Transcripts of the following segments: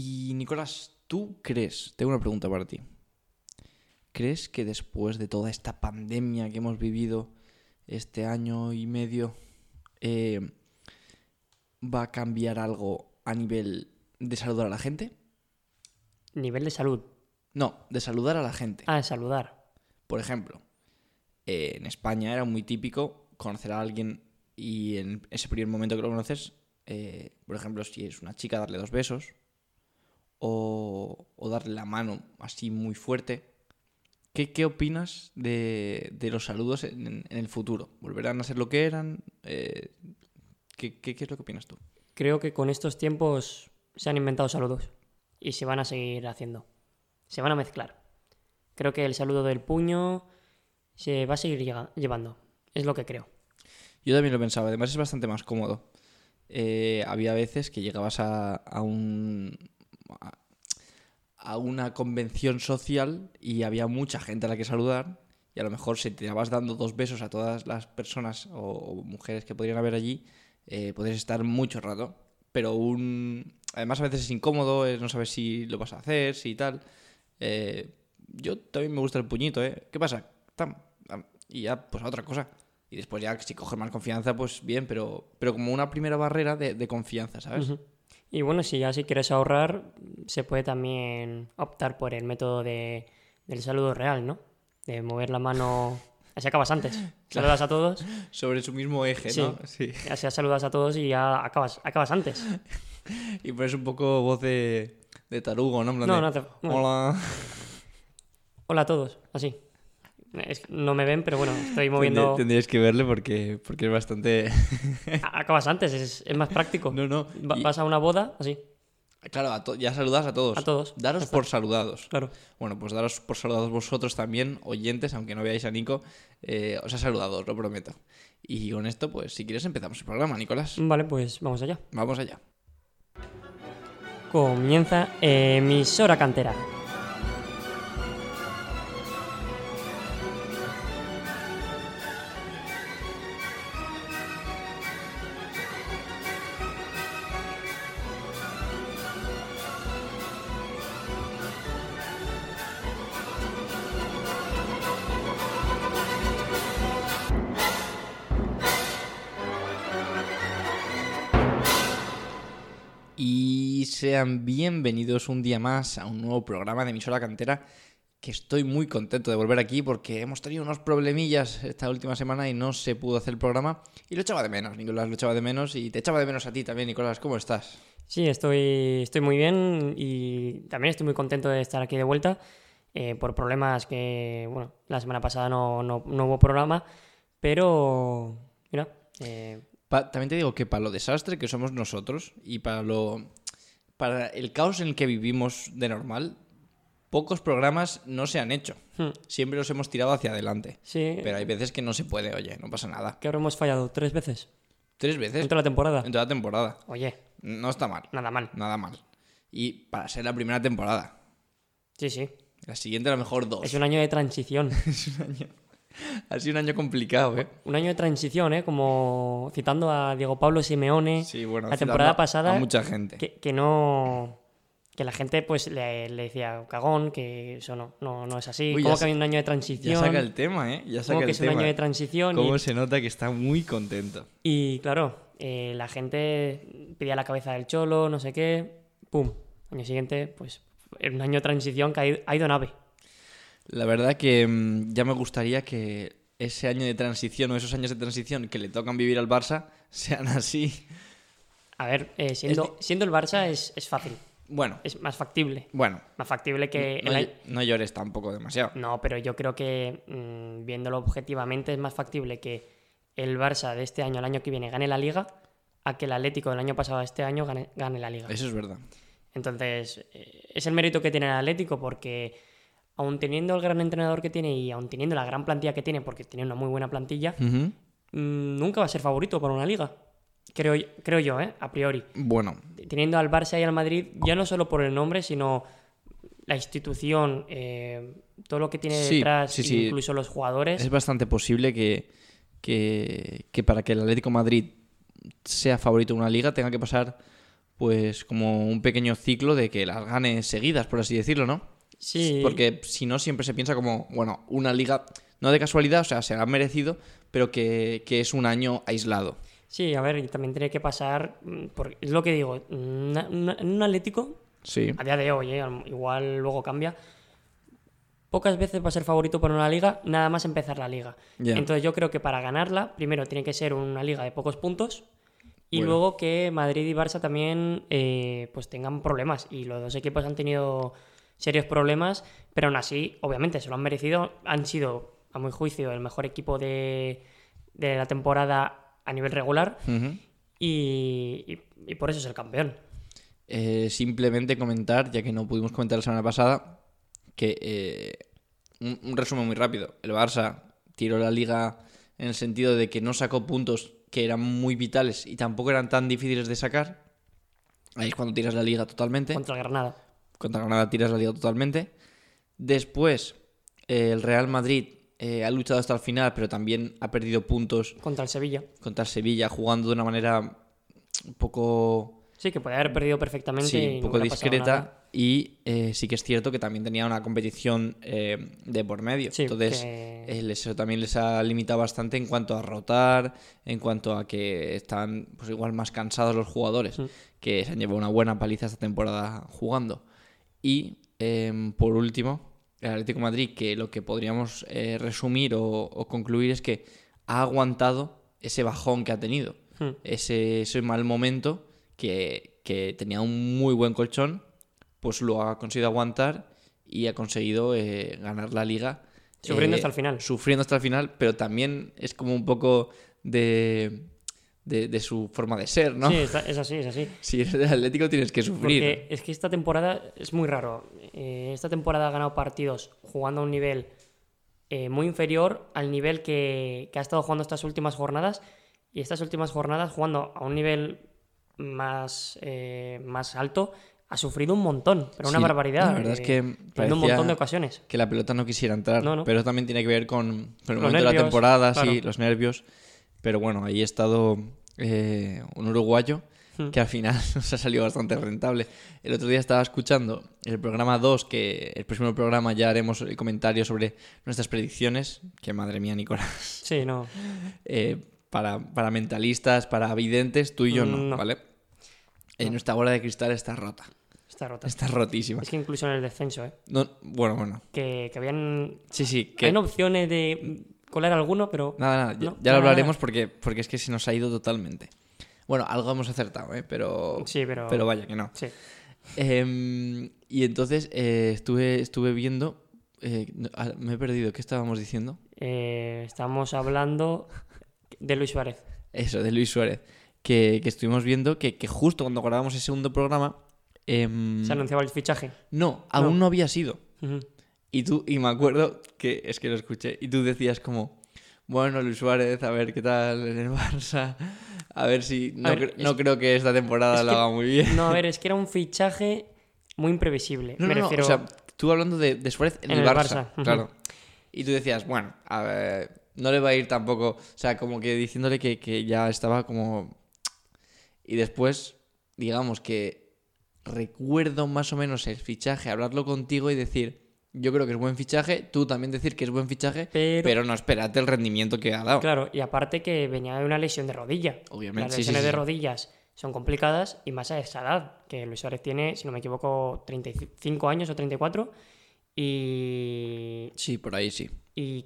Y Nicolás, ¿tú crees? Tengo una pregunta para ti. ¿Crees que después de toda esta pandemia que hemos vivido este año y medio, eh, va a cambiar algo a nivel de saludar a la gente? Nivel de salud. No, de saludar a la gente. Ah, de saludar. Por ejemplo, eh, en España era muy típico conocer a alguien y en ese primer momento que lo conoces, eh, por ejemplo, si es una chica, darle dos besos o, o darle la mano así muy fuerte. ¿Qué, qué opinas de, de los saludos en, en el futuro? ¿Volverán a ser lo que eran? Eh, ¿qué, qué, qué es lo que opinas tú? Creo que con estos tiempos se han inventado saludos y se van a seguir haciendo. Se van a mezclar. Creo que el saludo del puño se va a seguir llevando. Es lo que creo. Yo también lo pensaba, además es bastante más cómodo. Eh, había veces que llegabas a, a un a, una convención social y había mucha gente a la que saludar y a lo mejor si te vas dando dos besos a todas las personas o, mujeres que podrían haber allí, eh, podrías estar mucho rato. Pero un... además a veces es incómodo, eh, no sabes si lo vas a hacer, si tal. Eh, yo también me gusta el puñito, ¿eh? ¿Qué pasa? Tam. Y ya, pues a otra cosa. Y después ya, si coges más confianza, pues bien, pero, pero como una primera barrera de, confianza, ¿sabes? Y bueno, si ya si quieres ahorrar, se puede también optar por el método de, del saludo real, ¿no? De mover la mano. Así acabas antes. Saludas a todos, Sobre su mismo eje, Sí. ¿no? Sí. así saludas a todos y ya acabas, acabas antes. Y pones un poco voz de, de tarugo, ¿no? En plan No, de, no te-. Hola. Hola a todos, así. No me ven, pero bueno, estoy moviendo. Tendría- Tendríais que verle porque, porque es bastante... Acabas antes, es, es más práctico. No, no. Va- y- Vas a una boda, así, Claro, ya saludas a todos. a todos. Daros por saludados. Claro. Bueno, pues daros por saludados vosotros también, oyentes, aunque no veáis a Nico. eh, os ha saludado, os lo prometo. Y con esto, pues si quieres empezamos el programa, Nicolás. Vale, pues vamos allá. Vamos allá. Comienza emisora cantera. Sean bienvenidos un día más a un nuevo programa de emisora cantera. Que estoy muy contento de volver aquí porque hemos tenido unos problemillas esta última semana y no se pudo hacer el programa. Y lo echaba de menos, Nicolás, lo echaba de menos. Y te echaba de menos a ti también, Nicolás. ¿Cómo estás? Sí, estoy, estoy muy bien y también estoy muy contento de estar aquí de vuelta. eh, por problemas que, bueno, la semana pasada no, no- no hubo programa, pero, mira, eh, Pa- también te digo que para lo desastre que somos nosotros y para lo para el caos en el que vivimos de normal, pocos programas no se han hecho. hmm, Siempre los hemos tirado hacia adelante. sí, Pero hay veces que no se puede, oye, no pasa nada. que ahora hemos fallado tres veces Tres veces en toda la temporada. en toda la temporada. Oye, No está mal, nada mal. nada mal. Y para ser la primera temporada. Sí, sí. La siguiente a lo mejor dos. Es un año de transición. Es un año. Ha sido un año complicado, ¿eh? Un año de transición, ¿eh? Como citando a Diego Pablo Simeone, Sí, bueno. la temporada pasada, A mucha gente. que, que no... Que la gente pues le, le decía cagón, que eso no, no, no es así. Uy, ¿Cómo ya que hay un año de Ya transición? saca el tema, ¿eh? Ya saca ¿Cómo el que es un tema. año de ¿eh? transición? Cómo Y, se nota que está muy contento. y, claro, eh, la gente pedía la cabeza del cholo, no sé qué. ¡Pum! Año siguiente, pues, en un año de transición que ha ido, ha ido nave. La verdad que mm, ya me gustaría que ese año de transición o esos años de transición que le tocan vivir al Barça sean así. A ver, eh, siendo, siendo el Barça es, es fácil, Bueno, es más factible. bueno. Más factible que No, el año... no llores tampoco demasiado. No, pero yo creo que mm, viéndolo objetivamente es más factible que el Barça de este año al año que viene gane la liga a que el Atlético del año pasado a este año gane, gane la liga. Eso es verdad. Entonces, eh, es el mérito que tiene el Atlético porque aun teniendo el gran entrenador que tiene y aun teniendo la gran plantilla que tiene, porque tiene una muy buena plantilla, mm, nunca va a ser favorito para una liga. Creo, creo yo, ¿eh? A priori. Bueno, Teniendo al Barça y al Madrid, ya no solo por el nombre, sino la institución, eh, todo lo que tiene Sí, detrás, sí, sí. incluso los jugadores. es bastante posible que, que, que para que el Atlético de Madrid sea favorito de una liga tenga que pasar pues como un pequeño ciclo de que las gane seguidas, por así decirlo, ¿no? Sí. Porque si no, siempre se piensa como, bueno, una liga, no de casualidad, o sea, se ha merecido, pero que, que es un año aislado. Sí, a ver, y también tiene que pasar, mm, porque es lo que digo, en un Atlético, Sí. a día de hoy, eh, al- igual luego cambia, pocas veces va a ser favorito por una liga, nada más empezar la liga. Entonces yo creo que para ganarla, primero tiene que ser una liga de pocos puntos y Bueno. luego que Madrid y Barça también eh, pues tengan problemas. Y los dos equipos han tenido serios problemas, pero aún así, obviamente, se lo han merecido. Han sido, a mi juicio, el mejor equipo de, de la temporada a nivel regular Ujú. y, y- y por eso es el campeón. Eh, simplemente comentar, ya que no pudimos comentar la semana pasada, que eh, un, un resumen muy rápido. El Barça tiró la liga en el sentido de que no sacó puntos que eran muy vitales y tampoco eran tan difíciles de sacar. Ahí es cuando tiras la liga totalmente. Contra el Granada. Contra Granada tiras la liga totalmente. Después, eh, el Real Madrid eh, ha luchado hasta el final, pero también ha perdido puntos Contra el Sevilla. contra el Sevilla, jugando de una manera un poco Sí, que puede haber perdido perfectamente. Sí, un poco discreta. Y eh, sí que es cierto que también tenía una competición eh, de por medio. Sí, Entonces, que- eso también les ha limitado bastante en cuanto a rotar, en cuanto a que están pues igual más cansados los jugadores, Mm. que se han llevado una buena paliza esta temporada jugando. Y em, por último, el Atlético de Madrid, que lo que podríamos eh, resumir o, o concluir es que ha aguantado ese bajón que ha tenido Hmm. ese, ese mal momento que, que tenía un muy buen colchón, pues lo ha conseguido aguantar y ha conseguido eh, ganar la liga. Sufriendo eh, hasta el final. Sufriendo hasta el final, pero también es como un poco de, de, de su forma de ser, ¿no? Sí, está- es así, es así. Si eres del Atlético tienes que sufrir. Porque es que esta temporada es muy raro. Eh, esta temporada ha ganado partidos jugando a un nivel eh, muy inferior al nivel que, que ha estado jugando estas últimas jornadas. Y estas últimas jornadas jugando a un nivel más, eh, más alto ha sufrido un montón, pero una Sí, barbaridad. La verdad es que teniendo un montón de ocasiones. que la pelota no quisiera entrar, No, no. pero también tiene que ver con, con el Los momento de la temporada, sí, claro. los nervios. Pero bueno, ahí ha estado eh, un uruguayo Hmm. que al final nos ha salido bastante rentable. El otro día estaba escuchando el programa 2, que el próximo programa ya haremos el comentario sobre nuestras predicciones, que madre mía, Nicolás, Sí, no. eh, para, para mentalistas, para videntes, tú y yo no, No. ¿vale? Eh, Nuestra bola de cristal está rota, Está rota. está rotísima. Es que incluso en el descenso, ¿eh? No, bueno, bueno, Que, que habían. sí, sí, que... Hay opciones de colar alguno, pero. Nada, nada, ya, No, ya lo nada, hablaremos nada. porque, porque es que se nos ha ido totalmente. Bueno, algo hemos acertado, ¿eh? Pero, Sí, pero. pero vaya que no. Sí. Em, y entonces eh, estuve, estuve viendo... eh, ah, me he perdido, ¿qué estábamos diciendo? Eh, estamos hablando de Luis Suárez. Eso, de Luis Suárez. Que, que estuvimos viendo que, que justo cuando grabamos el segundo programa... em, Se anunciaba el fichaje. no, aún no. había sido. Y tú, y me acuerdo que es que lo escuché, y tú decías como, bueno, Luis Suárez, a ver qué tal en el Barça, a ver si... No, ver, cre- no creo que esta temporada lo haga muy bien. No, a ver, es que era un fichaje muy imprevisible. No, Me no, refiero. o sea, tú hablando de, de Suárez en, En el el Barça, claro. Y tú decías, bueno, a ver, no le va a ir tampoco, o sea, como que diciéndole que, que ya estaba como... Y después, digamos que recuerdo más o menos el fichaje, hablarlo contigo y decir, yo creo que es buen fichaje, tú también decir que es buen fichaje, Pero- pero, no espérate el rendimiento que ha dado. Claro, y aparte que venía de una lesión de rodilla. Obviamente, Las sí, sí, lesiones sí, de rodillas son complicadas y más a esa edad, que Luis Suárez tiene, si no me equivoco, 35 años o 34. Y, Sí, por ahí sí. y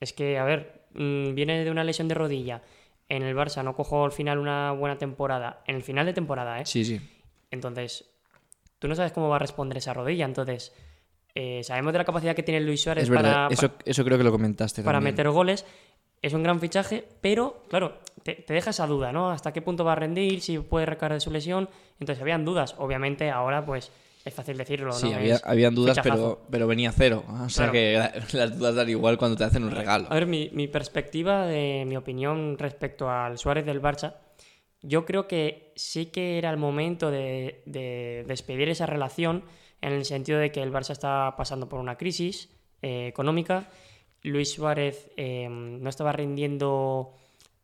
es que, a ver, mm, viene de una lesión de rodilla. En el Barça no cojo al final una buena temporada. En el final de temporada, ¿eh? Sí, sí. Entonces, tú no sabes cómo va a responder esa rodilla. Entonces, eh, sabemos de la capacidad que tiene Luis Suárez Es para, eso, eso creo que lo comentaste para también. meter goles. Es un gran fichaje, pero claro, te, te deja esa duda, ¿no? ¿Hasta qué punto va a rendir? Si puede recaer de su lesión. Entonces, habían dudas. Obviamente, ahora pues es fácil decirlo, Sí, ¿no? había, Es habían dudas, fichajazo. pero, pero venía cero. O sea Claro. que la- las dudas dan igual cuando te hacen un regalo. A ver, mi, mi perspectiva, de mi opinión respecto al Suárez del Barça, yo creo que sí que era el momento de, de despedir esa relación en el sentido de que el Barça está pasando por una crisis eh, económica. Luis Suárez eh, no estaba rindiendo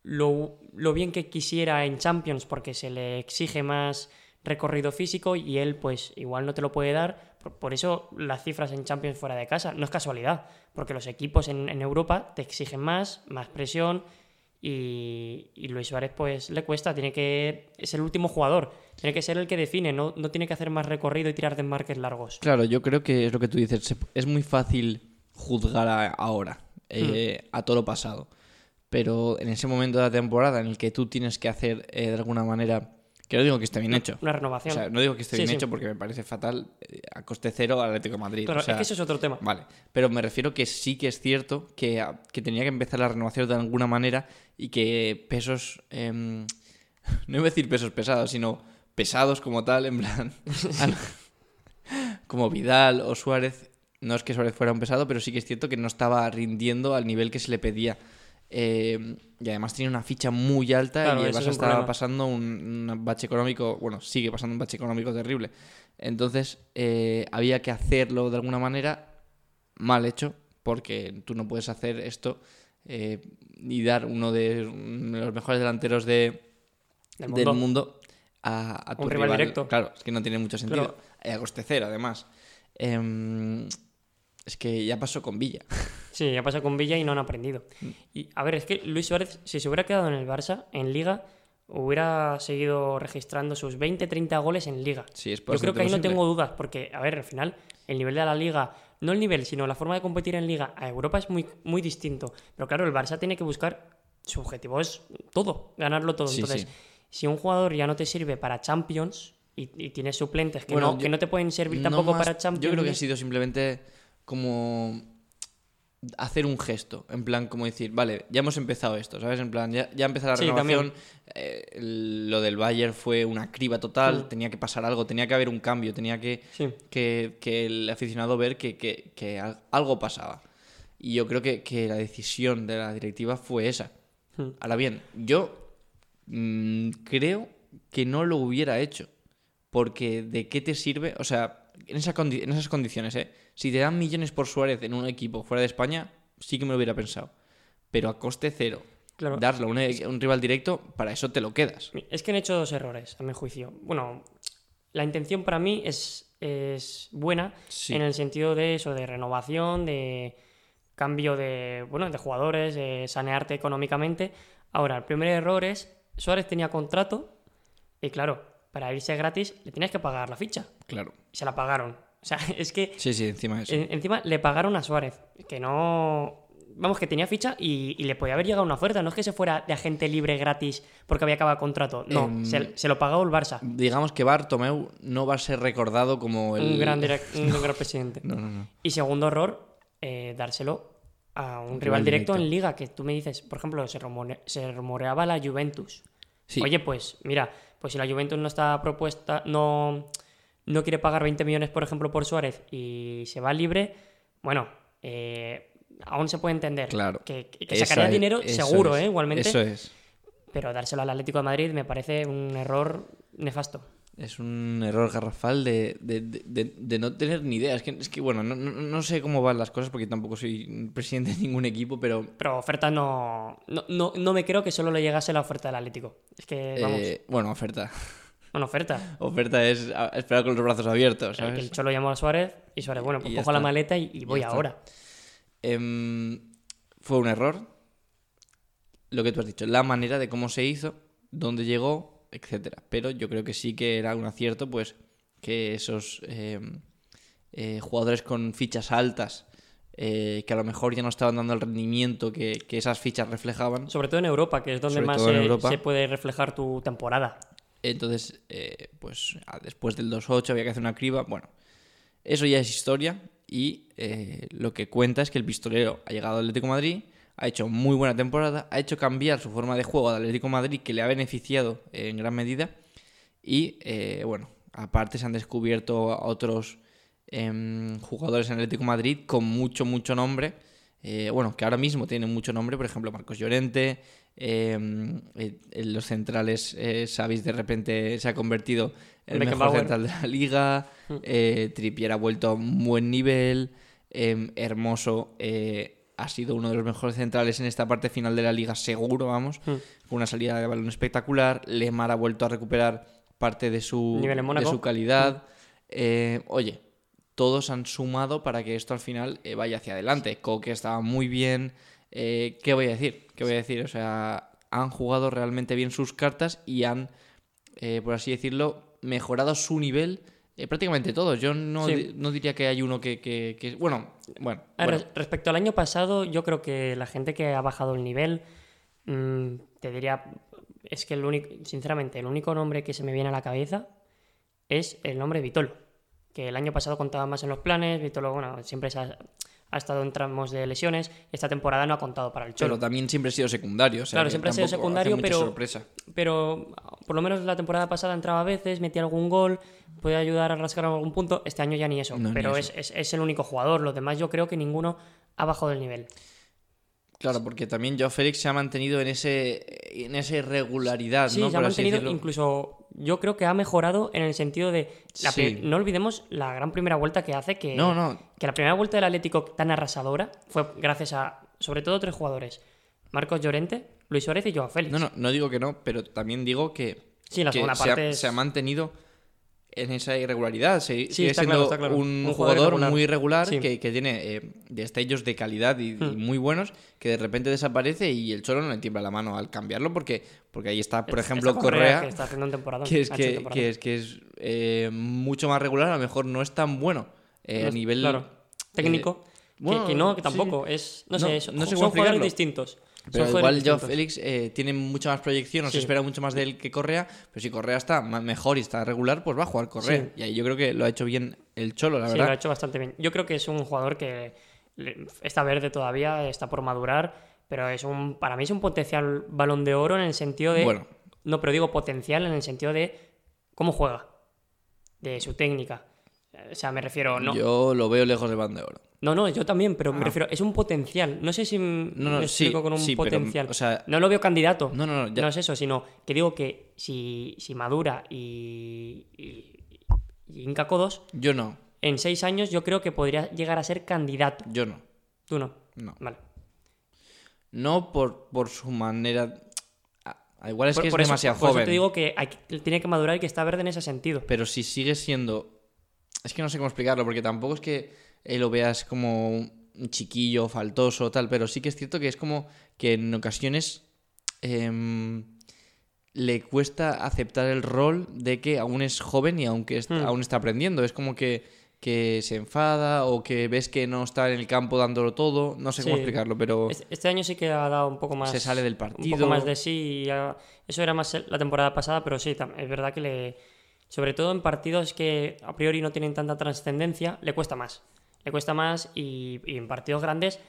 lo, lo bien que quisiera en Champions porque se le exige más recorrido físico y él pues igual no te lo puede dar. Por, por eso las cifras en Champions fuera de casa no es casualidad, porque los equipos en, en Europa te exigen más, más presión y, y Luis Suárez pues le cuesta, tiene que es el último jugador, tiene que ser el que define, no, no tiene que hacer más recorrido y tirar de marques largos. Claro, yo creo que es lo que tú dices. Es muy fácil juzgar a- ahora, eh, a todo lo pasado. Pero en ese momento de la temporada en el que tú tienes que hacer eh, de alguna manera. Que no digo que esté bien hecho. Una O renovación. sea, no digo que esté Sí, bien sí. hecho porque me parece fatal eh, a coste cero al Atlético de Madrid. Claro, o sea, es que eso es otro tema. Vale, pero me refiero que sí que es cierto que, a- que tenía que empezar la renovación de alguna manera y que pesos, em, no iba a decir pesos pesados, sino pesados como tal, en plan, como Vidal o Suárez, no es que Suárez fuera un pesado, pero sí que es cierto que no estaba rindiendo al nivel que se le pedía. Eh, y además tenía una ficha muy alta Claro, y el ese es Barça un estaba problema. pasando un, un bache económico, bueno, sigue pasando un bache económico terrible. Entonces eh, había que hacerlo de alguna manera mal hecho, porque tú no puedes hacer esto eh, y dar uno de los mejores delanteros de, Del del mundo. a, a tu un rival directo. Claro, es que no tiene mucho sentido. Claro. A coste cero, además. Em, es que ya pasó con Villa. Sí, ya pasa con Villa y no han aprendido. Mm. Y a ver, es que Luis Suárez, si se hubiera quedado en el Barça, en Liga, hubiera seguido registrando sus 20-30 goles en Liga. Sí, es Yo creo que ahí no tengo dudas, porque, a ver, al final, el nivel de la Liga, no el nivel, sino la forma de competir en Liga a Europa es muy, muy distinto. Pero claro, el Barça tiene que buscar, su objetivo es todo, ganarlo todo. Sí, Entonces, sí. si un jugador ya no te sirve para Champions y, y tienes suplentes que, Bueno, no, yo- que no te pueden servir No tampoco más- para Champions. Yo creo que ha sido simplemente como hacer un gesto, en plan como decir, vale, ya hemos empezado esto, ¿sabes? En plan, ya, ya ha empezado la Sí, renovación, eh, lo del Bayern fue una criba total, Mm. tenía que pasar algo, tenía que haber un cambio, tenía que, Sí. que, que el aficionado ver que, que- que al- algo pasaba. Y yo creo que, que la decisión de la directiva fue esa. Hmm. Ahora bien, yo mm, creo que no lo hubiera hecho. Porque ¿de qué te sirve? O sea, en, esa en esas condiciones, ¿eh? Si te dan millones por Suárez en un equipo fuera de España, sí que me lo hubiera pensado. Pero a coste cero, Claro. darle a un, rival directo, para eso te lo quedas. Es que han hecho dos errores, a mi juicio. Bueno, la intención para mí es, es buena Sí. en el sentido de eso, de renovación, de cambio de, bueno, de jugadores, de sanearte económicamente. Ahora, el primer error es, Suárez tenía contrato y claro, para irse gratis le tenías que pagar la ficha. Claro. Y se la pagaron. O sea, es que Sí, sí, encima eso. en- encima le pagaron a Suárez, que no... Vamos, que tenía ficha y, y le podía haber llegado una oferta. No es que se fuera de agente libre gratis porque había acabado contrato. No, Em, se, se lo pagó el Barça. Digamos que Bartomeu no va a ser recordado como el... Un gran, direc- un gran presidente. No, no, no. Y segundo error, eh, dárselo a un Un rival, rival directo, directo. en Liga. Que tú me dices, por ejemplo, se, rumore- se rumoreaba la Juventus. Sí. Oye, pues mira, pues si la Juventus no está propuesta, no, no quiere pagar 20 millones, por ejemplo, por Suárez y se va libre, bueno, eh, aún se puede entender Claro. que, que sacaría es- dinero seguro, es. ¿eh? Igualmente, Eso es. pero dárselo al Atlético de Madrid me parece un error nefasto. Es un error garrafal de, de- de- no tener ni idea. Es que, es que bueno, no, no- no sé cómo van las cosas porque tampoco soy presidente de ningún equipo, pero Pero oferta no, no, no, no me creo que solo le llegase la oferta del Atlético. Es que, vamos, eh, bueno, oferta. Bueno, oferta. Oferta es esperar con los brazos abiertos, Que el ¿sabes? Cholo llamó a Suárez y Suárez, bueno, pues Y cojo la maleta y, y voy ahora. Em, fue un error. Lo que tú has dicho, la manera de cómo se hizo, dónde llegó, etcétera. Pero yo creo que sí que era un acierto, pues, que esos em, eh, jugadores con fichas altas, eh, que a lo mejor ya no estaban dando el rendimiento que, que esas fichas reflejaban. Sobre todo en Europa, que es donde Sobre más se puede reflejar tu temporada. Entonces, eh, pues a- después del 2-8 había que hacer una criba. Bueno, eso ya es historia y eh, lo que cuenta es que el pistolero ha llegado al Atlético Madrid, ha hecho muy buena temporada, ha hecho cambiar su forma de juego al Atlético Madrid que le ha beneficiado en gran medida y eh, bueno, aparte se han descubierto otros em, jugadores en Atlético Madrid con mucho, mucho nombre. bueno, que ahora mismo tienen mucho nombre, por ejemplo, Marcos Llorente, eh, en los centrales, eh, de repente se ha convertido en el mejor central de la liga, eh, Trippier ha vuelto a un buen nivel, em, Hermoso eh, ha sido uno de los mejores centrales en esta parte final de la liga, seguro, vamos, Mm. con una salida de balón espectacular, Lemar ha vuelto a recuperar parte de su, de su calidad. Eh, oye, todos han sumado para que esto al final eh, vaya hacia adelante. Coque estaba muy bien. Eh, ¿Qué voy a decir? ¿Qué voy a decir? O sea, han jugado realmente bien sus cartas y han, eh, por así decirlo, mejorado su nivel. eh, prácticamente todos. Yo no, Sí. no diría que hay uno que, que- que- Bueno, bueno. A ver, bueno. res- respecto al año pasado, yo creo que la gente que ha bajado el nivel, mm, te diría, es que el único, sinceramente, el único nombre que se me viene a la cabeza es el nombre de Vitolo, que el año pasado contaba más en los planes, Vitolo, bueno, siempre se ha, ha estado en tramos de lesiones, esta temporada no ha contado para el Cholo. Pero también siempre ha sido secundario. o sea Claro, siempre ha sido secundario, pero- sorpresa. pero por lo menos la temporada pasada entraba a veces, metía algún gol, podía ayudar a rascar algún punto. Este año ya ni eso, No, ni pero eso. Es, es- es el único jugador. Los demás yo creo que ninguno ha bajado el nivel. Claro, porque también Joao Félix se ha mantenido en ese en esa irregularidad, Sí, ¿no? se ha mantenido, incluso yo creo que ha mejorado en el sentido de... la Sí. pri- No olvidemos la gran primera vuelta que hace, que, No, no. que la primera vuelta del Atlético tan arrasadora fue gracias a, sobre todo, tres jugadores. Marcos Llorente, Luis Suárez y Joao Félix. No, no, no digo que no, pero también digo que, Sí, la que segunda se, parte ha, es- se ha mantenido en esa irregularidad. Se- sigue está siendo claro, está claro. un, Un jugador muy irregular Sí. que, que tiene eh, destellos de calidad y, y Hmm. muy buenos que de repente desaparece y el Cholo no le tiembla la mano al cambiarlo porque, porque ahí está, por ejemplo, Correa, Correa, que está haciendo un temporada. que es, que, que es, que es eh, mucho más regular, a lo mejor no es tan bueno eh, a nivel Claro. Técnico. que- bueno, que, no, que sí. tampoco. Es, no, No, sé, son, no sé son jugadores distintos. Pero Son igual distintos. Félix eh, tiene mucha más proyección, o se Sí. espera mucho más de él que Correa, pero si Correa está mejor y está regular, pues va a jugar Correa. Sí. Y ahí yo creo que lo ha hecho bien el Cholo, la Sí, lo verdad. ha hecho bastante bien. Yo creo que es un jugador que está verde todavía, está por madurar, pero es un para mí es un potencial balón de oro en el sentido de... Bueno. No, pero digo potencial en el sentido de cómo juega, de su técnica. O sea, me refiero... No, Yo lo veo lejos de banda de oro. No, no, yo también, pero me Ah. refiero... Es un potencial. No sé si No, no, me sí, explico con un sí, pero, potencial. o sea- no lo veo candidato. No, no, no, ya- No es eso, sino que digo que si, si madura y, y, y hinca codos, Yo no, en seis años yo creo que podría llegar a ser candidato. yo no. Tú no. No, Vale. no por, por su manera... Ah, Igual es por, que es eso- demasiado por eso te digo que hay que- tiene que madurar y que está verde en ese sentido. Pero si sigue siendo. Es que no sé cómo explicarlo, porque tampoco es que eh, lo veas como un chiquillo, faltoso, tal, pero sí que es cierto que es como que en ocasiones em, le cuesta aceptar el rol de que aún es joven y aunque est- Hmm. aún está aprendiendo. Es como que, que se enfada o que ves que no está en el campo dándolo todo. No sé cómo explicarlo, pero Este, año sí que ha dado un poco más. se sale del Un partido. poco más de sí. y ha- Eso era más la temporada pasada, pero sí, es verdad que le. Sobre todo en partidos que a priori no tienen tanta trascendencia, le cuesta más. Le cuesta más y, en partidos grandes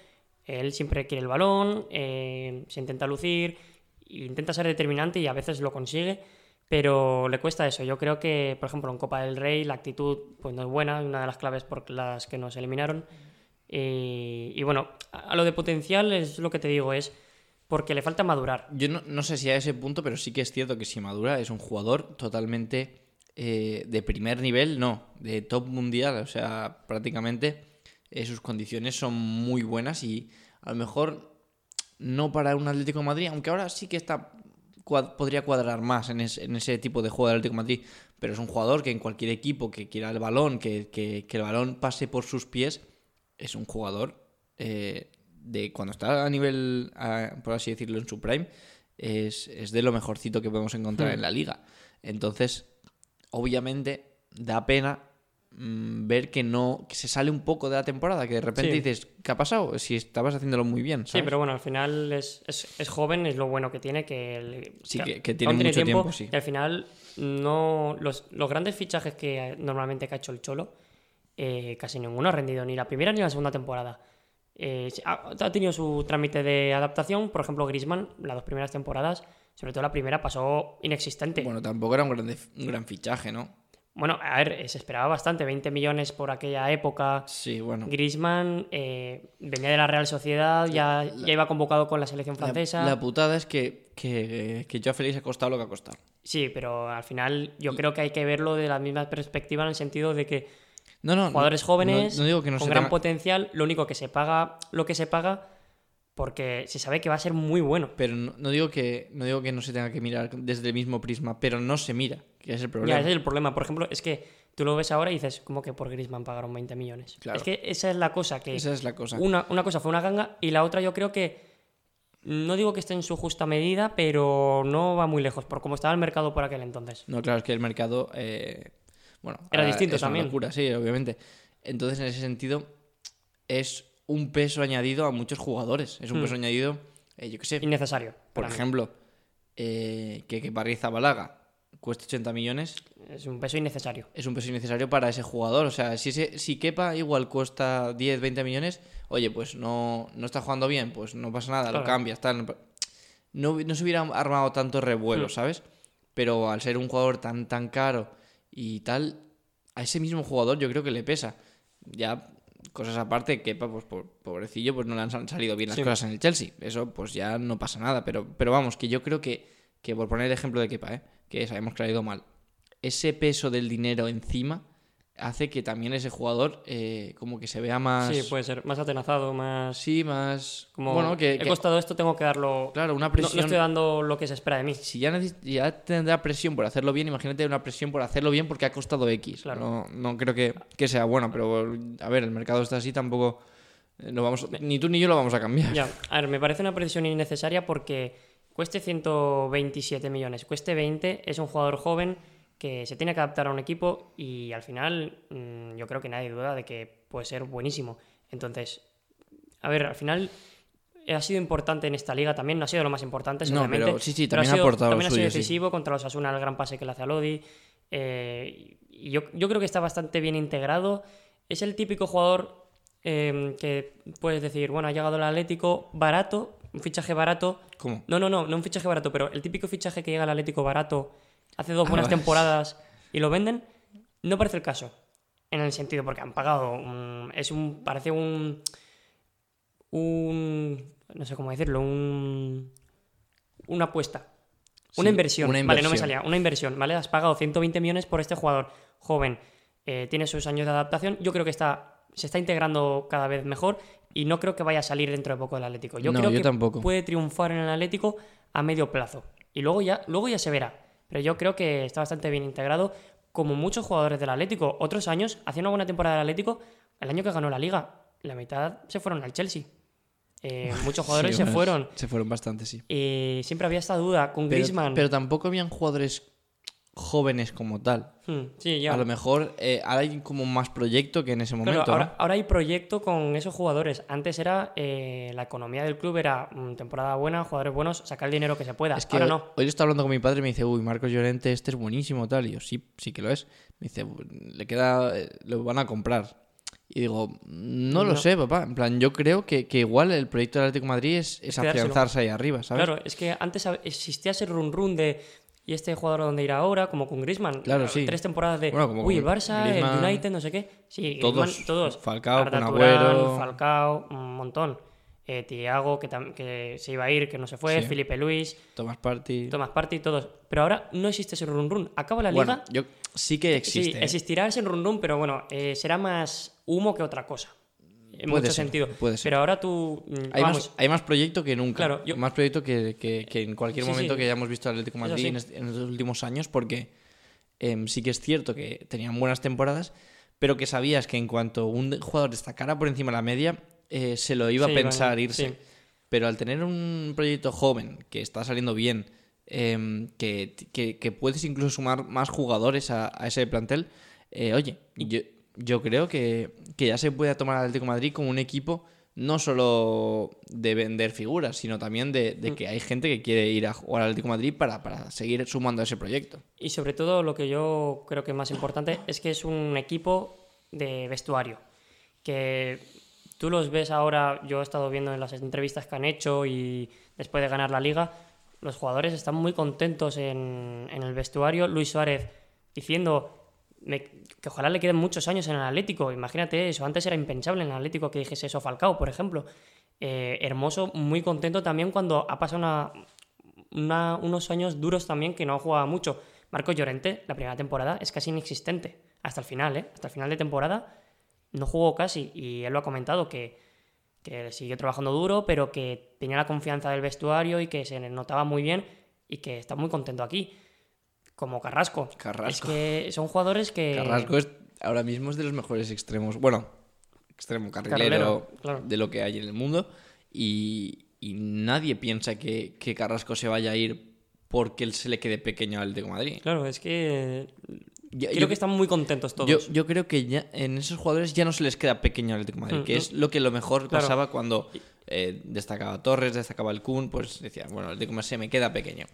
él siempre quiere el balón, eh, se intenta lucir, intenta ser determinante y a veces lo consigue, pero le cuesta eso. Yo creo que, por ejemplo, en Copa del Rey la actitud pues, no es buena, una de las claves por las que nos eliminaron. Y, y bueno, a a lo de potencial es lo que te digo, es porque le falta madurar. Yo no, no sé si a ese punto, pero sí que es cierto que si madura es un jugador totalmente eh, de primer nivel, no, de top mundial. O sea, prácticamente eh, sus condiciones son muy buenas y a lo mejor no para un Atlético de Madrid, aunque ahora sí que está podría cuadrar más en, es- en ese tipo de juego del Atlético de Madrid, pero es un jugador que en cualquier equipo que quiera el balón, que, que- que el balón pase por sus pies, es un jugador eh, de cuando está a nivel, a- por así decirlo, en su prime, es, es de lo mejorcito que podemos encontrar Hmm. en la liga. Entonces, obviamente, da pena mm, ver que no que se sale un poco de la temporada, que de repente Sí. dices, ¿qué ha pasado? Si estabas haciéndolo muy bien, Sí, pero bueno, al final es, es, es joven, es lo bueno que tiene, que, Sí, que tiene mucho tiempo, sí. Y al final, no los, los grandes fichajes que normalmente que ha hecho el Cholo, eh, casi ninguno ha rendido, ni la primera ni la segunda temporada. Eh, ha, ha tenido su trámite de adaptación, por ejemplo, Grisman, las dos primeras temporadas, sobre todo la primera, pasó inexistente. Bueno, tampoco era un gran, un gran fichaje, ¿no? Bueno, a ver, se esperaba bastante, 20 millones por aquella época. Sí, bueno. Griezmann eh, venía de la Real Sociedad, ya, ya iba convocado con la selección La, francesa. la putada es que, que, que Joao Félix ha costado lo que ha costado. Sí, pero al final yo creo que hay que verlo de la misma perspectiva en el sentido de que No, no. jugadores no- jóvenes digo que con gran tenga- potencial, lo único que se paga, lo que se paga, porque se sabe que va a ser muy bueno. Pero no, no digo que no digo que no se tenga que mirar desde el mismo prisma, pero no se mira. que es el Ya, problema. ese es el problema. Por ejemplo, es que tú lo ves ahora y dices, ¿cómo que por Griezmann pagaron 20 millones? Claro. Es que esa es la cosa, que Esa es la cosa. una, una cosa fue una ganga y la otra yo creo que, no digo que esté en su justa medida, pero no va muy lejos, por cómo estaba el mercado por aquel entonces. No, claro, es que el mercado. eh, bueno, Era distinto es una también. locura, sí, obviamente. Entonces, en ese sentido, es un peso añadido a muchos jugadores. Es un Hmm. peso añadido, eh, yo qué sé. Innecesario. Por ejemplo, eh, que, que Parriza Balaga cueste 80 millones, Es un peso innecesario. es un peso innecesario para ese jugador. O sea, si, ese, si Kepa igual cuesta 10, 20 millones, oye, pues no, no está jugando bien, pues no pasa nada, lo cambias, tal. No, no se hubiera armado tanto revuelo, Hmm. ¿sabes? Pero al ser un jugador tan, tan caro y tal, a ese mismo jugador yo creo que le pesa. Ya, cosas aparte, Kepa, pues por, pobrecillo, pues no le han sal- salido bien las Sí. cosas en el Chelsea. Eso, pues ya no pasa nada. Pero, pero vamos, que yo creo que, que por poner el ejemplo de Kepa, ¿eh? que sabemos que ha ido mal, ese peso del dinero encima hace que también ese jugador eh, como que se vea más... Sí, puede ser más atenazado, más... Sí, más... Como, bueno, que, he que- costado esto, tengo que darlo... Claro, una No, no presión... estoy dando lo que se espera de mí. Si ya, neces- ya tendrá presión por hacerlo bien, imagínate una presión por hacerlo bien porque ha costado X. Claro. No, no creo que, que sea bueno, pero a ver, el mercado está así, tampoco... eh, No vamos, ni tú ni yo lo vamos a cambiar. Ya, a ver, me parece una precisión innecesaria porque cueste 127 millones, cueste 20, es un jugador joven que se tiene que adaptar a un equipo y al final mm, yo creo que nadie duda de que puede ser buenísimo. Entonces, a ver, al final ha sido importante en esta liga también, no ha sido lo más importante, No, seguramente. pero sí, sí, pero también ha sido, aportado también ha sido suyo, sí. decisivo contra los Asuna, el gran pase que le hace a Lodi. eh, y yo, yo creo que está bastante bien integrado. Es el típico jugador eh, que puedes decir, bueno, ha llegado el Atlético barato, un fichaje barato. ¿Cómo? No, no, no, no un fichaje barato, pero el típico fichaje que llega al Atlético barato, hace dos Ah, buenas temporadas y lo venden, no parece el caso. En el sentido, porque han pagado. un- es un. Parece un. Un. No sé cómo decirlo, un. Una apuesta. Una inversión. una Vale, no me salía. Una inversión, ¿vale? Has pagado 120 millones por este jugador joven. eh, tiene sus años de adaptación. Yo creo que está, se está integrando cada vez mejor y no creo que vaya a salir dentro de poco del Atlético. Yo No, creo yo que tampoco. puede triunfar en el Atlético a medio plazo. Y luego ya, luego ya se verá. Pero yo creo que está bastante bien integrado, como muchos jugadores del Atlético. Otros años, hacía una buena temporada del Atlético, el año que ganó la liga, la mitad se fueron al Chelsea. Eh, muchos jugadores Sí, se bueno, fueron. Se fueron bastante, sí. Y siempre había esta duda con Pero, Griezmann. pero tampoco habían jugadores jóvenes como tal. Hmm, sí, ya. A lo mejor eh, ahora hay como más proyecto que en ese Claro, momento. ¿no? ahora, hay proyecto con esos jugadores. Antes era eh, la economía del club, era mm, temporada buena, jugadores buenos, sacar el dinero que se pueda. Es que ahora hoy, no. hoy estaba hablando con mi padre y me dice, uy, Marcos Llorente, este es buenísimo, tal. Y yo, sí, sí que lo es. Me dice, le queda, eh, lo van a comprar. Y digo, no lo sé, papá. En plan, yo creo que, que igual el proyecto del Atlético de Madrid es, es afianzarse ahí arriba, ¿sabes? Claro, es que antes existía ese run run de ¿y este jugador a dónde irá ahora? Como con Griezmann. Claro, sí. Tres temporadas de Bueno, como uy, el Barça, Griezmann, el United, no sé qué. Sí, todos. Griezmann, todos. Falcao, Arda Turán. Falcao, un montón. Eh, Thiago, que, que se iba a ir, que no se fue. Sí. Felipe Luis, Thomas Party. Thomas Partey, todos. Pero ahora no existe ese run run. Acaba la liga. Yo sí que existe. Sí, ¿eh? existirá ese run run, pero bueno, eh, será más humo que otra cosa. En Puede mucho ser, sentido. puede ser. Pero ahora tú. mm, Hay, vamos, más, hay más proyecto que nunca. Claro, yo- Más proyecto que, que- que en cualquier Sí, momento sí. que hayamos visto Atlético Madrid en, en los últimos años, porque em, sí que es cierto que tenían buenas temporadas, pero que sabías que en cuanto un jugador destacara por encima de la media, eh, se lo iba a pensar irse. Pero al tener un proyecto joven que está saliendo bien, em, que, que- que puedes incluso sumar más jugadores a, a ese plantel, eh, oye, yo, yo creo que, que ya se puede tomar al Atlético de Madrid como un equipo no solo de vender figuras, sino también de, Mm. de que hay gente que quiere ir a jugar al Atlético de Madrid para, para seguir sumando a ese proyecto. Y sobre todo lo que yo creo que es más importante es que es un equipo de vestuario. Que tú los ves ahora, yo he estado viendo en las entrevistas que han hecho y después de ganar la liga, los jugadores están muy contentos en, en el vestuario. Luis Suárez diciendo me- que ojalá le queden muchos años en el Atlético. Imagínate eso, antes era impensable en el Atlético que dijese eso Falcao, por ejemplo. Eh, hermoso, muy contento también cuando ha pasado unos años duros también que no jugaba mucho. Marcos Llorente, la primera temporada, es casi inexistente. Hasta el final, ¿eh? Hasta el final de temporada no jugó casi. Y él lo ha comentado que, que siguió trabajando duro, pero que tenía la confianza del vestuario y que se notaba muy bien y que está muy contento aquí. Como Carrasco. Carrasco. Es que son jugadores que... Carrasco es, ahora mismo es de los mejores extremos. Bueno, extremo carrilero, Carrilero, claro. de lo que hay en el mundo. Y, y nadie piensa que, que Carrasco se vaya a ir porque él se le quede pequeño al de Madrid. Claro, es que... Yo- Creo yo- que están muy contentos todos. Yo, yo creo que ya en esos jugadores ya no se les queda pequeño al Atlético de Madrid, Mm, que es lo que lo mejor Claro. pasaba cuando eh, destacaba Torres, destacaba el Kun, pues decía, bueno, el Atlético Madrid se me queda pequeño.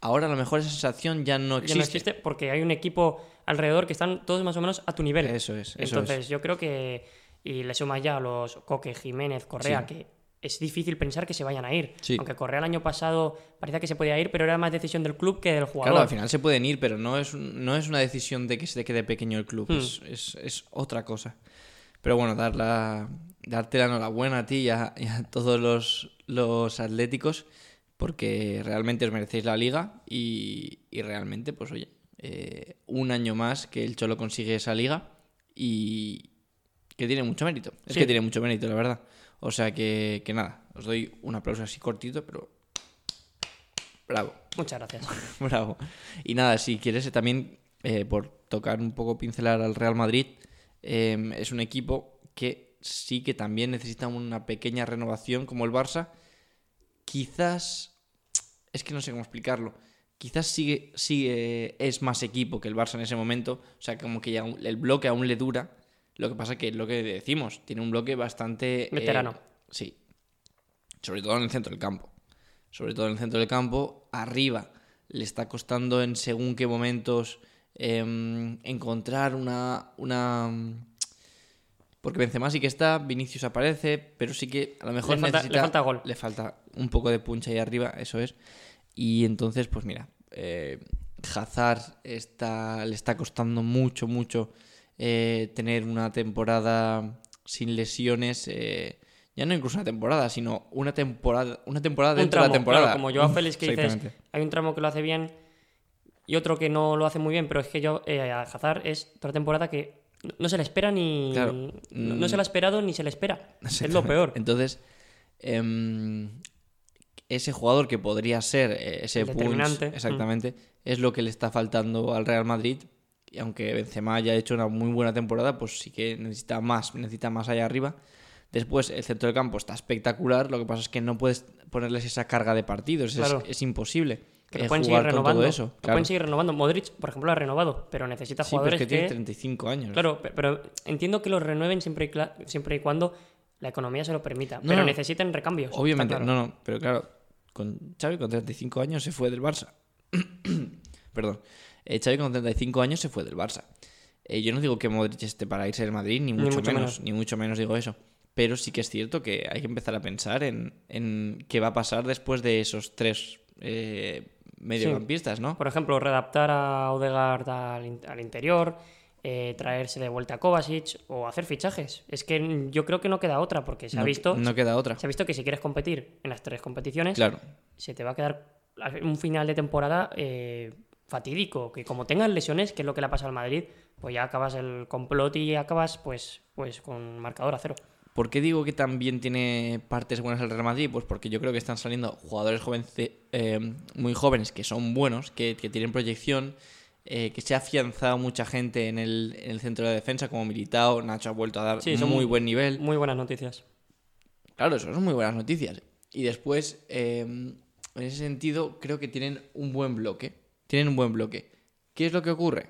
Ahora a lo mejor esa sensación ya no Ya existe. no existe porque hay un equipo alrededor que están todos más o menos a tu nivel. Eso es, eso Entonces, es. yo creo que. Y le sumas ya a los Coque, Jiménez, Correa, Sí. que es difícil pensar que se vayan a ir. Sí. Aunque Correa el año pasado parecía que se podía ir, pero era más decisión del club que del jugador. Claro, al final se pueden ir, pero no es, no es una decisión de que se te quede pequeño el club, Hmm. es, es- es otra cosa. Pero bueno, dar la, darte la enhorabuena a ti y a, y a todos los, los atléticos, porque realmente os merecéis la liga y, y realmente, pues oye, eh, un año más que el Cholo consigue esa liga y que tiene mucho mérito. Es Sí. que tiene mucho mérito, la verdad. O sea que, que nada, os doy un aplauso así cortito, pero bravo. Muchas gracias. Bravo. Y nada, si quieres eh, también, eh, por tocar un poco, pincelar al Real Madrid, eh, es un equipo que sí que también necesita una pequeña renovación como el Barça. Quizás, es que no sé cómo explicarlo, quizás sigue, sigue, es más equipo que el Barça en ese momento, o sea, como que ya el bloque aún le dura. Lo que pasa que es lo que decimos, tiene un bloque bastante... eh, Veterano. sí, sobre todo en el centro del campo. Sobre todo en el centro del campo, arriba le está costando en según qué momentos em, encontrar una, una... Porque Benzema sí que está, Vinicius aparece, pero sí que a lo mejor Le falta- le necesita... falta gol. Le falta un poco de punch ahí arriba, eso es. Y entonces, pues mira, eh, Hazard está, le está costando mucho, mucho eh, tener una temporada sin lesiones. eh, ya no incluso una temporada, sino una temporada, una temporada un dentro tramo, de la temporada. claro, como Joao Félix que dices, hay un tramo que lo hace bien y otro que no lo hace muy bien, pero es que yo eh, a Hazard es otra temporada que no- se le espera ni Claro. no, no se Mm. le ha esperado ni se le espera. Es lo peor. Entonces, em, ese jugador que podría ser eh, ese punch, exactamente, es lo que le está faltando al Real Madrid. Y aunque Benzema haya hecho una muy buena temporada, pues sí que necesita más, necesita más allá arriba. Después, el centro del campo está espectacular. Lo que pasa es que no puedes ponerles esa carga de partidos. es-. Es, imposible Que lo pueden seguir renovando. lo pueden seguir renovando. Modric, por ejemplo, lo ha renovado, pero necesita Sí, pero es jugadores que tiene 35 años. Claro, pe- pero entiendo que los renueven siempre y, cla- siempre y cuando la economía se lo permita. No, pero necesitan recambios. Obviamente, claro. no, no, pero claro, con Xavi con 35 años se fue del Barça. Perdón. Eh, Xavi con 35 años se fue del Barça. Eh, yo no digo que Modric esté para irse del Madrid, ni mucho, mucho menos, menos. ni mucho menos digo eso. Pero sí que es cierto que hay que empezar a pensar en, en qué va a pasar después de esos tres eh, mediocampistas, ¿no? Por ejemplo, redactar a Odegaard al, in- al interior, eh, traerse de vuelta a Kovacic o hacer fichajes. Es que yo creo que no queda otra, porque se ha visto, No queda otra. se ha visto que si quieres competir en las tres competiciones, Claro. se te va a quedar un final de temporada eh, fatídico. Que como tengas lesiones, que es lo que le ha pasado al Madrid, pues ya acabas el complot y acabas pues, pues con marcador a cero. ¿Por qué digo que también tiene partes buenas el Real Madrid? Pues porque yo creo que están saliendo jugadores jóvenes, eh, muy jóvenes que son buenos, que, que tienen proyección, eh, que se ha afianzado mucha gente en el, en el centro de defensa, como Militao, Nacho ha vuelto a dar Sí, son muy muy- buen nivel. Muy buenas noticias. Claro, eso son muy buenas noticias. Y después, eh, en ese sentido, creo que tienen un buen bloque. Tienen un buen bloque. ¿Qué es lo que ocurre?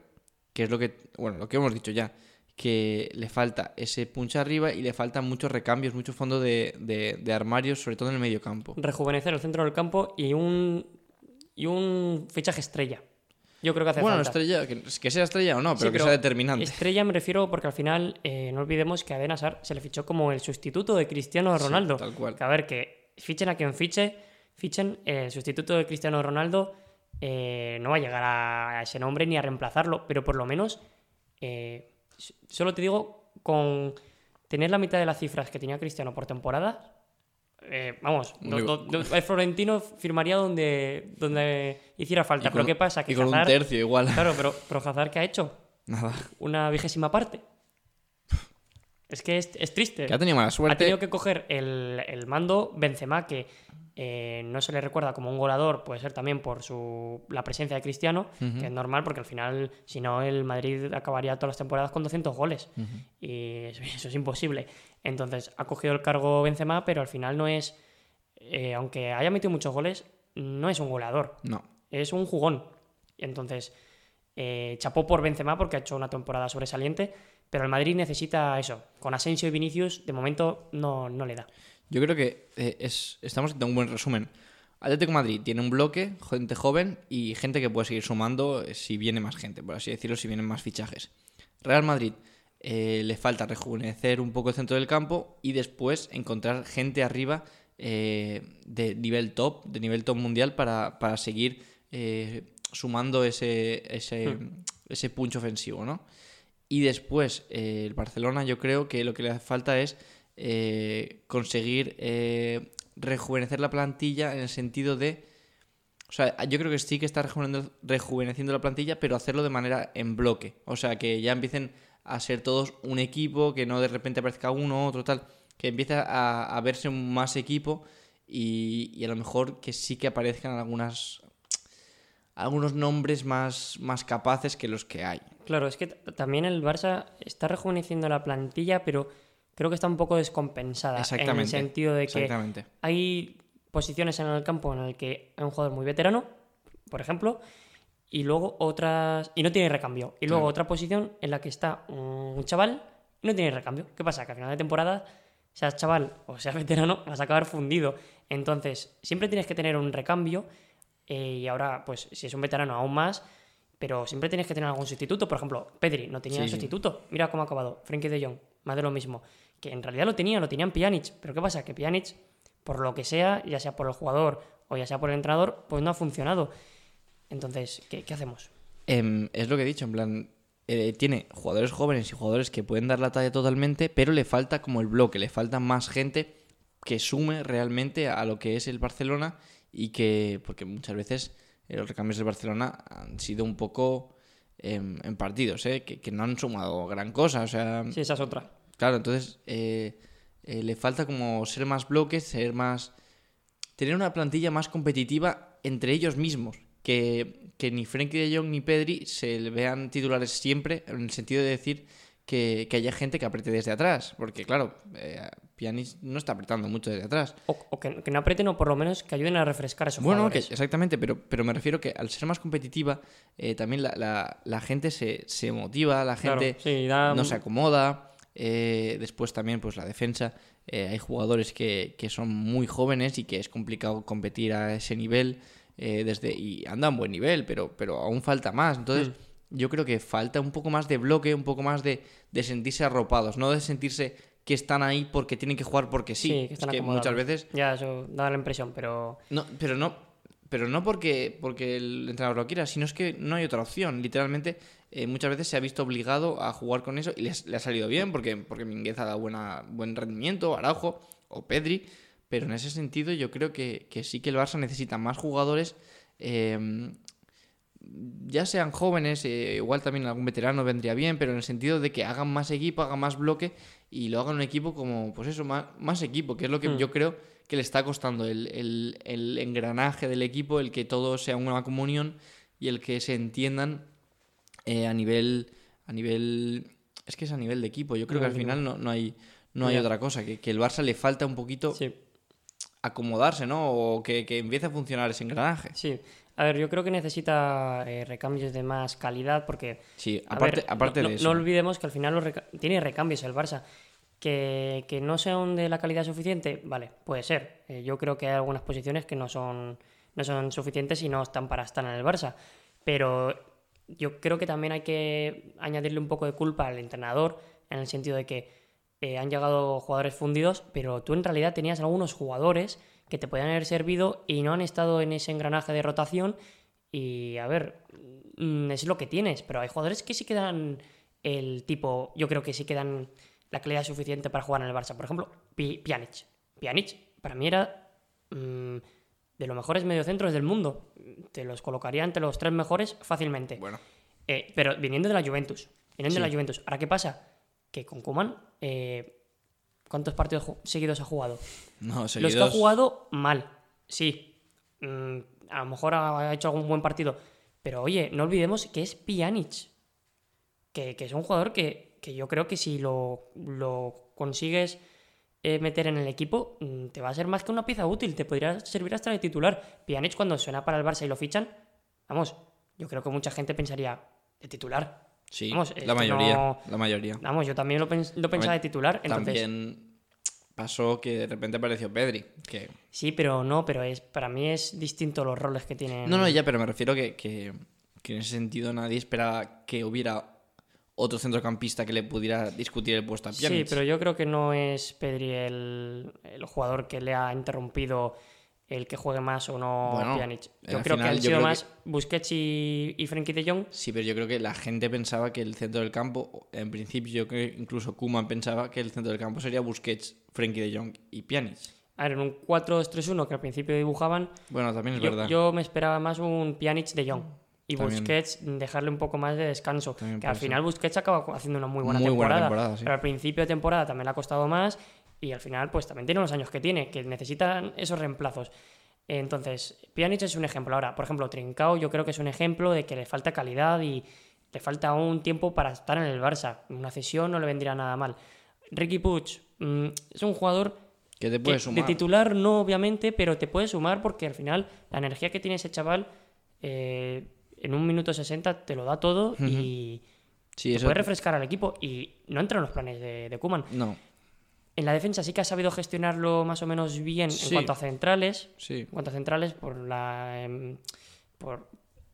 Que es lo que, bueno, lo que hemos dicho ya, que le falta ese punch arriba y le faltan muchos recambios, mucho fondo de, de, de armarios, sobre todo en el medio campo. Rejuvenecer el centro del campo y un, y un fichaje estrella. Yo creo que hace Bueno, falta. estrella, que, que sea estrella o no, pero Sí, que sea determinante. Estrella me refiero porque al final eh, no olvidemos que a Hazard se le fichó como el sustituto de Cristiano Sí, Ronaldo. tal cual. Que a ver, que fichen a quien fiche, fichen el sustituto de Cristiano Ronaldo. eh, no va a llegar a ese nombre ni a reemplazarlo, pero por lo menos, eh, solo te digo, con tener la mitad de las cifras que tenía Cristiano por temporada, eh, vamos, Muy do- do- do- el Florentino firmaría donde, donde hiciera falta. Pero ¿qué pasa? Que y con un tercio igual. Claro, pero, pero Hazard, ¿qué ha hecho? Nada. Una vigésima parte. Es que es, es triste. Que ha tenido mala Ha suerte. tenido que coger el, el mando Benzema, que eh, no se le recuerda como un goleador, puede ser también por su, la presencia de Cristiano, que es normal porque al final, si no, el Madrid acabaría todas las temporadas con 200 goles. Y eso, eso es imposible. Entonces, ha cogido el cargo Benzema, pero al final no es, eh, aunque haya metido muchos goles, no es un goleador, No. es un jugón. Entonces, eh, chapó por Benzema porque ha hecho una temporada sobresaliente, pero el Madrid necesita eso. Con Asensio y Vinicius, de momento, no, no le da. Yo creo que eh, es, estamos haciendo un buen resumen. Atlético Madrid tiene un bloque, gente joven y gente que puede seguir sumando eh, si viene más gente, por así decirlo, si vienen más fichajes. Real Madrid eh, le falta rejuvenecer un poco el centro del campo y después encontrar gente arriba eh, de nivel top, de nivel top mundial para, para seguir eh, sumando ese, ese, ese punch ofensivo, ¿no? Y después, eh, el Barcelona, yo creo que lo que le hace falta es eh, conseguir eh, rejuvenecer la plantilla en el sentido de. O sea, yo creo que sí que está rejuveneciendo, la plantilla, pero hacerlo de manera en bloque. O sea, que ya empiecen a ser todos un equipo, que no de repente aparezca uno, otro, tal. Que empiece a, a verse más equipo y, y a lo mejor que sí que aparezcan algunas. Algunos nombres más, más capaces que los que hay. Claro, es que también el Barça está rejuveneciendo la plantilla, pero creo que está un poco descompensada. En el sentido de que hay posiciones en el campo en el que hay un jugador muy veterano, por ejemplo, y luego otras. y no tiene recambio. Y luego Claro. otra posición en la que está un chaval y no tiene recambio. ¿Qué pasa? Que a final de temporada, seas chaval o seas veterano, vas a acabar fundido. Entonces, siempre tienes que tener un recambio. eh, y ahora, pues, si es un veterano, aún más. Pero siempre tienes que tener algún sustituto. Por ejemplo, Pedri no tenía Sí. sustituto. Mira cómo ha acabado. Frenkie de Jong, más de lo mismo. Que en realidad lo tenía, lo tenían Pjanic. Pero ¿qué pasa? Que Pjanic, por lo que sea, ya sea por el jugador o ya sea por el entrenador, pues no ha funcionado. Entonces, ¿qué, qué hacemos? Em, es lo que he dicho, en plan, eh, tiene jugadores jóvenes y jugadores que pueden dar la talla totalmente, pero le falta como el bloque, le falta más gente que sume realmente a lo que es el Barcelona y que, porque muchas veces eh, los recambios del Barcelona han sido un poco em, en partidos, ¿eh? que, que no han sumado gran cosa, o sea, Sí, esa es otra. Claro, entonces eh, eh, le falta como ser más bloques, ser más. tener una plantilla más competitiva entre ellos mismos. Que, que ni Frenkie de Jong ni Pedri se le vean titulares siempre, en el sentido de decir que, que haya gente que apriete desde atrás. Porque, claro, eh, Pjanic no está apretando mucho desde atrás. O, o que, que no aprieten o por lo menos que ayuden a refrescar esos Bueno, que, exactamente, pero, pero me refiero que al ser más competitiva, eh, también la, la- la gente se, se motiva, la Claro, gente sí, da- no se acomoda. eh, después también, pues la defensa. eh, hay jugadores que, que son muy jóvenes y que es complicado competir a ese nivel. eh, desde Y andan a buen nivel, pero, pero aún falta más. Entonces, Mm. Yo creo que falta un poco más de bloque, un poco más de, de sentirse arropados, no de sentirse que están ahí porque tienen que jugar porque sí. que Es están que acomodados. muchas veces Ya, eso da la impresión, pero... no, pero no, pero no porque, porque el entrenador lo quiera, sino es que no hay otra opción. Literalmente, eh, muchas veces se ha visto obligado a jugar con eso y le ha salido bien, porque, porque Minguez ha dado buena, buen rendimiento, Araujo o Pedri. Pero en ese sentido, yo creo que, que sí que el Barça necesita más jugadores. eh, ya sean jóvenes, eh, igual también algún veterano vendría bien, pero en el sentido de que hagan más equipo, hagan más bloque y lo hagan un equipo como, pues eso, más, más equipo, que es lo que Hmm. yo creo que le está costando el, el- el engranaje del equipo, el que todo sea una comunión y el que se entiendan eh, a nivel a nivel es que es a nivel de equipo. Yo creo que al final no, no hay no hay otra cosa que, que el Barça le falta un poquito Sí, acomodarse no o que, que empiece a funcionar ese engranaje. Sí. A ver, yo creo que necesita eh, recambios de más calidad porque... sí aparte ver, aparte no, de eso No olvidemos que al final los reca- tiene recambios el Barça. Que, que no sean de la calidad suficiente, vale, puede ser. Eh, yo creo que hay algunas posiciones que no son, no son suficientes y no están para estar en el Barça. Pero yo creo que también hay que añadirle un poco de culpa al entrenador en el sentido de que eh, han llegado jugadores fundidos, pero tú en realidad tenías algunos jugadores que te podían haber servido y no han estado en ese engranaje de rotación. Y a ver, mm, es lo que tienes, pero hay jugadores que sí que dan el tipo, yo creo que sí que dan la calidad suficiente para jugar en el Barça. Por ejemplo, Pjanic. Pjanic para mí era mm, de los mejores mediocentros del mundo. Te los colocaría entre los tres mejores fácilmente. bueno Eh, pero viniendo de la Juventus. Viniendo de la Juventus. Ahora, ¿qué pasa? Que con Kuman eh, ¿cuántos partidos seguidos ha jugado? No, Los que ha seguidos- jugado mal, sí. Mm, a lo mejor ha hecho algún buen partido. Pero oye, no olvidemos que es Pjanic. Que, que es un jugador que, que yo creo que si lo, lo consigues eh, meter en el equipo, mm, te va a ser más que una pieza útil. Te podría servir hasta de titular. Pjanic cuando suena para el Barça y lo fichan, vamos, yo creo que mucha gente pensaría de titular. Sí, Vamos, la mayoría. no- La mayoría. Vamos, yo también lo, pens- lo pensaba de titular. Entonces, También pasó que de repente apareció Pedri. Que... Sí, pero no, pero es para mí es distinto los roles que tienen. No, no, ya, pero me refiero que, que, que en ese sentido nadie esperaba que hubiera otro centrocampista que le pudiera discutir el puesto a Sí, Pjanic. pero yo creo que no es Pedri el, el jugador que le ha interrumpido el que juegue más o no Bueno, Pjanic. Yo creo final que han sido más Busquets y, y Frenkie de Jong. Sí, pero yo creo que la gente pensaba que el centro del campo, en principio yo creo que incluso Koeman pensaba que el centro del campo sería Busquets, Frenkie de Jong y Pjanic. A ver, en un 4-2-3-1 que al principio dibujaban, Bueno, también es yo, verdad. yo me esperaba más un Pjanic de Jong. Y También. Busquets dejarle un poco más de descanso. También Que al final Busquets acaba haciendo una muy buena Muy buena temporada. temporada, sí. Pero al principio de temporada también le ha costado más. Y al final, pues también tiene los años que tiene, que necesitan esos reemplazos. Entonces, Pjanic es un ejemplo. Ahora, por ejemplo, Trincao yo creo que es un ejemplo de que le falta calidad y le falta un tiempo para estar en el Barça. Una cesión no le vendría nada mal. Ricky Puig mm, es un jugador que te que puedes de sumar. titular no, obviamente, pero te puede sumar porque al final la energía que tiene ese chaval eh, en un minuto 60 te lo da todo y Sí, te eso. puede refrescar al equipo y no entra en los planes de, de Koeman. No, En la defensa sí que ha sabido gestionarlo más o menos bien Sí. en cuanto a centrales, sí. en cuanto a centrales por la em, por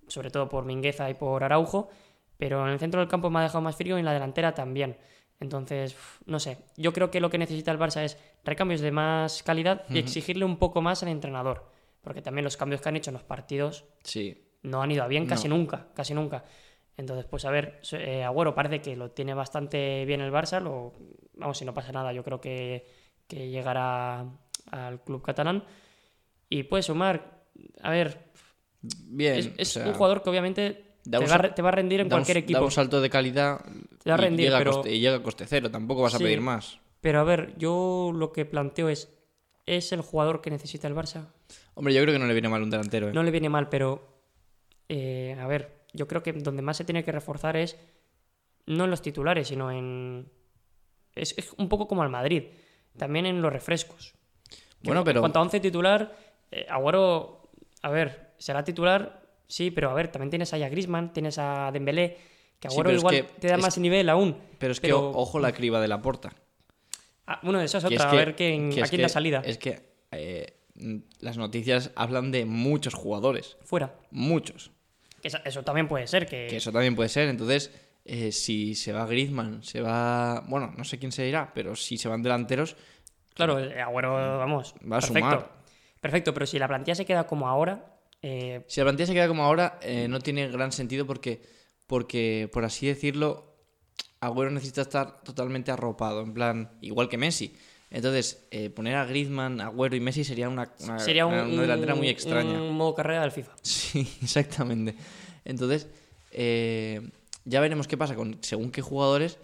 sobre todo por Mingueza y por Araujo, pero en el centro del campo me ha dejado más frío y en la delantera también. Entonces, no sé, yo creo que lo que necesita el Barça es recambios de más calidad y exigirle un poco más al entrenador, porque también los cambios que han hecho en los partidos Sí. no han ido a bien casi No. nunca, casi nunca. Entonces, pues a ver, eh, Agüero parece que lo tiene bastante bien el Barça, lo, vamos, si no pasa nada, yo creo que, que llegará al club catalán. Y puede sumar, a ver, Bien. es, es o sea, un jugador que obviamente da te va, a sal- re- te va a rendir en da un- cualquier Da equipo. un salto de calidad Te va a y rendir, llega, pero- a coste, y llega a coste cero. Tampoco vas a pedir más. Pero a ver, yo lo que planteo es, ¿es el jugador que necesita el Barça? Hombre, yo creo que no le viene mal un delantero. ¿eh? No le viene mal, pero eh, a ver, yo creo que donde más se tiene que reforzar es no en los titulares, sino en... Es, es un poco como al Madrid, también en los refrescos. Bueno, pero- En cuanto a 11 titular, eh, Agüero, a ver, será titular, sí, pero a ver, también tienes a Griezmann, tienes a Dembélé, que Sí, Agüero es igual que te da más nivel aún. Pero es que pero- ojo la criba de la porta. Ah, bueno, eso es otra, es que- a ver quién, que a quién salida. Es que eh, las noticias hablan de muchos jugadores. Fuera. Muchos. Eso, eso también puede ser, que... Que eso también puede ser. Entonces, eh, si se va Griezmann, se va. Bueno, no sé quién se irá, pero si se van delanteros, Claro, el Agüero, vamos. Va a perfecto. sumar. Perfecto, pero si la plantilla se queda como ahora, eh, Si la plantilla se queda como ahora, eh, no tiene gran sentido porque, porque, por así decirlo, Agüero necesita estar totalmente arropado, en plan, igual que Messi. Entonces, eh, poner a Griezmann, Agüero y Messi sería una, una, sería un, una- una delantera muy extraña. Un modo carrera del FIFA. Sí, exactamente. Entonces, eh, ya veremos qué pasa con según qué jugadores,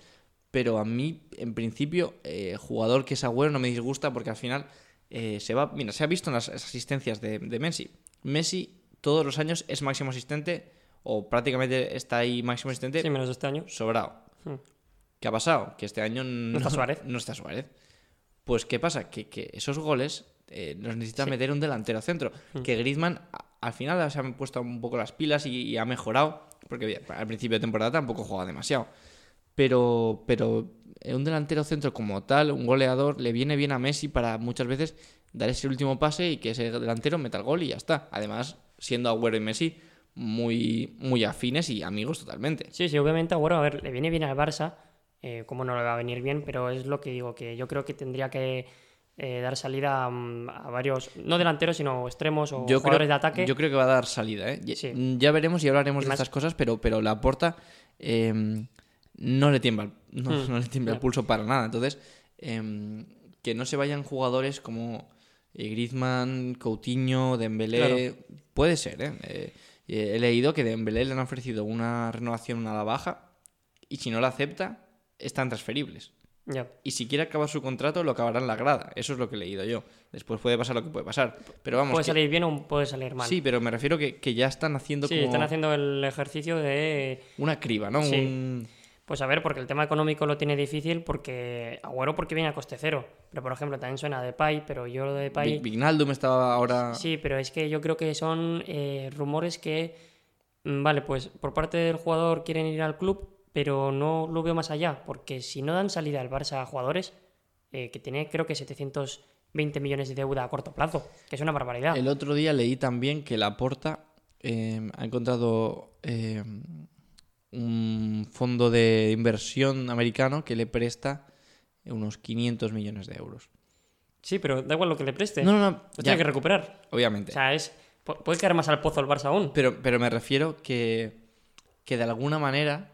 pero a mí, en principio, eh, jugador que es Agüero no me disgusta porque al final eh, se va. Mira, se ha visto en las asistencias de, de Messi. Messi todos los años es máximo asistente o prácticamente está ahí máximo asistente Sí, menos este año. sobrado. Hmm. ¿Qué ha pasado? Que este año no, está Suárez. No está Suárez. Pues ¿qué pasa? Que, que esos goles eh, los necesita Sí. meter un delantero centro. Hmm. Que Griezmann al final se han puesto un poco las pilas y, y ha mejorado. Porque al principio de temporada tampoco jugaba demasiado. Pero, pero eh, un delantero centro como tal, un goleador, le viene bien a Messi para muchas veces dar ese último pase y que ese delantero meta el gol y ya está. Además, siendo Agüero y Messi muy, muy afines y amigos totalmente. Sí, sí, obviamente Agüero, a ver, le viene bien al Barça, eh, como no le va a venir bien, pero es lo que digo, que yo creo que tendría que eh, dar salida mm, a varios, no delanteros, sino extremos o yo jugadores creo, de ataque. Yo creo que va a dar salida, ¿eh? Ya- Sí. Ya veremos y hablaremos Y de estas cosas, pero, pero la porta no le tiembla, el- no, Hmm. no le tiembla el pulso para nada. Entonces, em, que no se vayan jugadores como eh, Griezmann, Coutinho, Dembélé, puede ser. Eh, eh, He leído que Dembélé le han ofrecido una renovación a la baja y si no la acepta, están transferibles. Ya. Y si quiere acabar su contrato, lo acabará en la grada. Eso es lo que he leído yo. Después puede pasar lo que puede pasar. Pero vamos. Puede que- salir bien o puede salir mal. Sí, pero me refiero que, que ya están haciendo Sí, como están haciendo el ejercicio de una criba, ¿no? Sí. Un- Pues a ver, porque el tema económico lo tiene difícil porque Agüero porque viene a coste cero. Pero por ejemplo también suena Depay, pero yo lo de Depay... Vig- Vignaldum estaba ahora. Sí, pero es que yo creo que son eh, rumores que, mm, vale, pues por parte del jugador quieren ir al club, pero no lo veo más allá, porque si no dan salida al Barça a jugadores, eh, que tiene creo que 720 millones de deuda a corto plazo, que es una barbaridad. El otro día leí también que Laporta eh, ha encontrado eh, un fondo de inversión americano que le presta unos 500 millones de euros. Sí, pero da igual lo que le preste. No, no, no. Lo ya, tiene que recuperar. obviamente. O sea, es, pu- puede caer más al pozo el Barça aún. Pero, pero me refiero que, que de alguna manera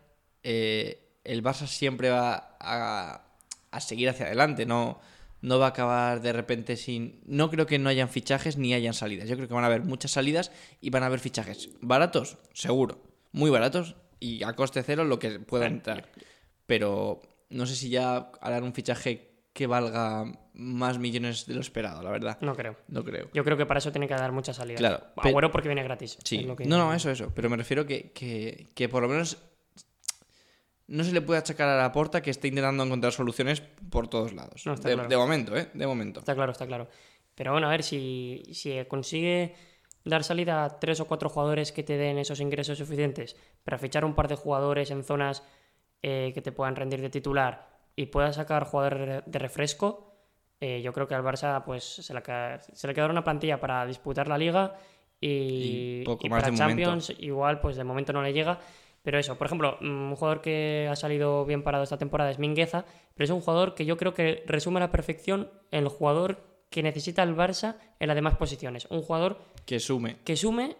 eh, el Barça siempre va a, a seguir hacia adelante. No, no va a acabar de repente sin. No creo que no hayan fichajes ni hayan salidas. Yo creo que van a haber muchas salidas y van a haber fichajes. Baratos, seguro. Muy baratos y a coste cero lo que pueda entrar. Pero no sé si ya harán un fichaje que valga más millones de lo esperado, la verdad. No creo. No creo. Yo creo que para eso tiene que dar mucha salida. Claro, Agüero porque viene gratis. Sí, lo que- no, no, eso, eso. Pero me refiero que, que, que por lo menos no se le puede achacar a la porta que esté intentando encontrar soluciones por todos lados. No, está de, claro. de momento, ¿eh? De momento. Está claro, está claro. Pero bueno, a ver si, si consigue dar salida a tres o cuatro jugadores que te den esos ingresos suficientes para fichar un par de jugadores en zonas eh, que te puedan rendir de titular y pueda sacar jugadores de refresco, eh, yo creo que al Barça pues se le, se le quedará una plantilla para disputar la liga y, Y poco y más para de momento. Champions igual pues de momento no le llega. Pero eso, por ejemplo, mm, un jugador que ha salido bien parado esta temporada es Mingueza, pero es un jugador que yo creo que resume a la perfección el jugador que necesita el Barça en las demás posiciones. Un jugador Que sume. que sume,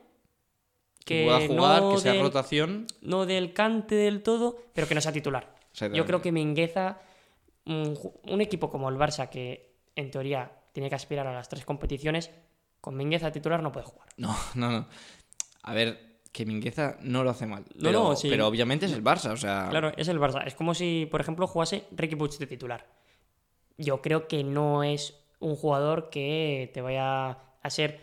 Que, pueda jugar, no, que sea del, rotación. no del cante del todo, pero que no sea titular. Yo creo que Mingueza, un, un equipo como el Barça, que en teoría tiene que aspirar a las tres competiciones, con Mingueza titular no puede jugar. No, no, no. A ver, que Mingueza no lo hace mal. Pero, no, sí. pero obviamente es el Barça, o sea. Claro, es el Barça. Es como si, por ejemplo, jugase Ricky Puig de titular. Yo creo que no es un jugador que te vaya a ser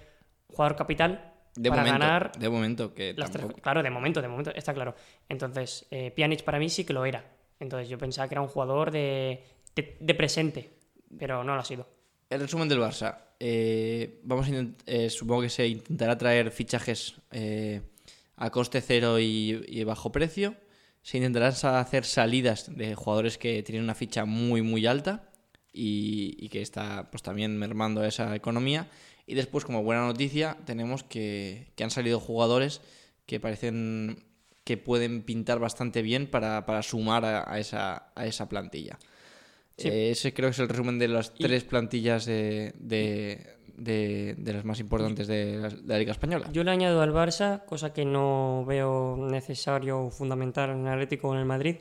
jugador capital De para momento, ganar de momento, que las tres. tampoco- Claro, de momento, de momento, está claro. Entonces, eh, Pjanic para mí sí que lo era. Entonces, yo pensaba que era un jugador de, de, de presente, pero no lo ha sido. El resumen del Barça. Eh, vamos a eh, supongo que se intentará traer fichajes eh, a coste cero y, y bajo precio. Se intentarán hacer salidas de jugadores que tienen una ficha muy muy alta y, y que está pues también mermando esa economía. Y después, como buena noticia, tenemos que, que han salido jugadores que parecen que pueden pintar bastante bien para, para sumar a, a esa, a esa plantilla. Sí. Eh, ese creo que es el resumen de las Y- tres plantillas de, de, de- de las más importantes de la, de la Liga Española. Yo le añado al Barça, cosa que no veo necesario o fundamental en el Atlético o en el Madrid,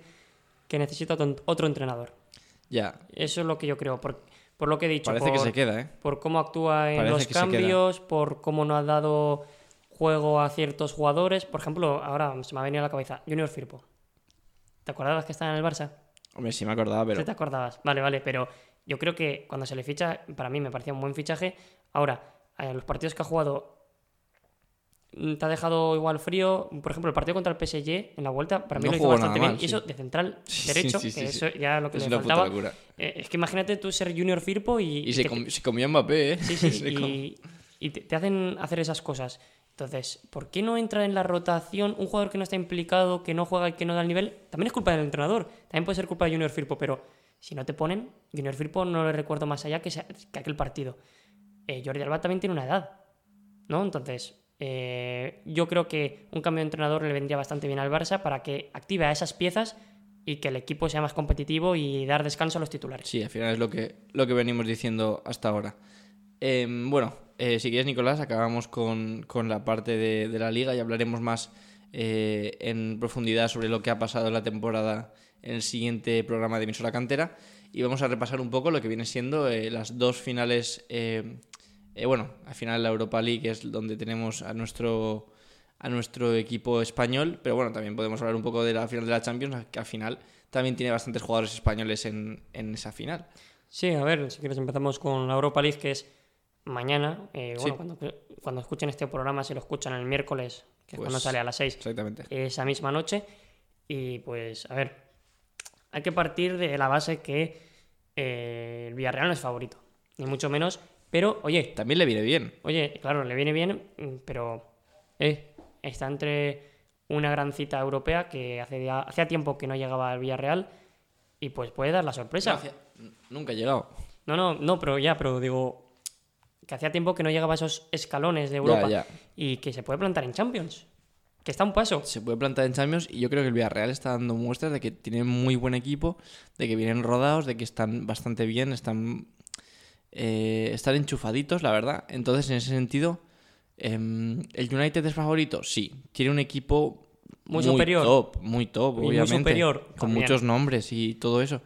que necesita otro- entrenador. Ya, Eso es lo que yo creo, por, por lo que he dicho. parece que por- se queda, ¿eh? por cómo actúa en Parece los que cambios, por cómo no ha dado juego a ciertos jugadores. Por ejemplo, ahora se me ha venido a la cabeza Junior Firpo. ¿Te acordabas que estaba en el Barça? Hombre, sí me acordaba, pero ¿Sí te acordabas? Vale, vale, pero yo creo que cuando se le ficha, para mí me parecía un buen fichaje. Ahora, en los partidos que ha jugado, mm, te ha dejado igual frío. Por ejemplo, el partido contra el PSG en la vuelta, para mí No lo hizo bastante bien. y eso de central derecho, sí, sí, que sí. eso ya lo que es le faltaba. Eh, es que imagínate tú ser Junior Firpo y. Y se, te- com- se comió Mbappé, ¿eh? Sí, sí, y, y te, te hacen hacer esas cosas. Entonces, ¿por qué no entra en la rotación un jugador que no está implicado, que no juega y que no da el nivel? También es culpa del entrenador, también puede ser culpa de Junior Firpo, pero si no te ponen, Junior Firpo no le recuerdo más allá que, que aquel partido. Eh, Jordi Alba también tiene una edad, ¿no? Entonces, eh, yo creo que un cambio de entrenador le vendría bastante bien al Barça para que active a esas piezas y que el equipo sea más competitivo y dar descanso a los titulares. Sí, al final es lo que, lo que venimos diciendo hasta ahora. Em, bueno, eh, si quieres, Nicolás, acabamos con, con la parte de, la liga y hablaremos más en profundidad sobre lo que ha pasado en la temporada en el siguiente programa de emisora cantera. Y vamos a repasar un poco lo que viene siendo las dos finales. Eh, bueno, al final la Europa League es donde tenemos a nuestro a nuestro equipo español, pero bueno, también podemos hablar un poco de la final de la Champions, que al final también tiene bastantes jugadores españoles en, en esa final. Sí, a ver, si quieres empezamos con la Europa League, que es mañana. Eh, bueno, cuando, cuando, escuchen este programa, si lo escuchan el miércoles, que es cuando pues sale a las 6, exactamente. esa misma noche. Y pues, a ver, hay que partir de la base que eh, el Villarreal no es favorito, ni mucho menos. Pero, oye. También le viene bien. Oye, claro, le viene bien, pero. Eh, está entre una gran cita europea que hace hacía tiempo que no llegaba al Villarreal y pues puede dar la sorpresa. nunca ha llegado. No, no, no, pero ya, pero digo que hacía tiempo que no llegaba a esos escalones de Europa y que se puede plantar en Champions. Que está un paso. Se puede plantar en Champions y yo creo que el Villarreal está dando muestras de que tiene muy buen equipo, de que vienen rodados, de que están bastante bien, están, eh, están enchufaditos, la verdad. Entonces, en ese sentido, em, ¿el United es favorito? Sí. Tiene un equipo muy, superior. Top, muy top, obviamente. Muy superior. Con muchos nombres y todo eso.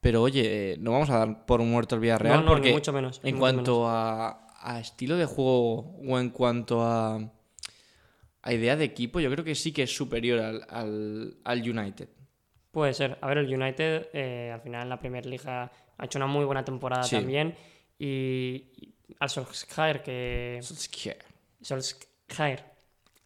Pero oye, eh, no vamos a dar por muerto el Villarreal. No, porque mucho menos. En cuanto A, a, estilo de juego o en cuanto a a idea de equipo, yo creo que sí que es superior al, al, United. Puede ser. A ver, el United eh, al final en la Premier Liga ha hecho una muy buena temporada también. Y, al Solskjaer, que. Solskjaer. Solskjaer.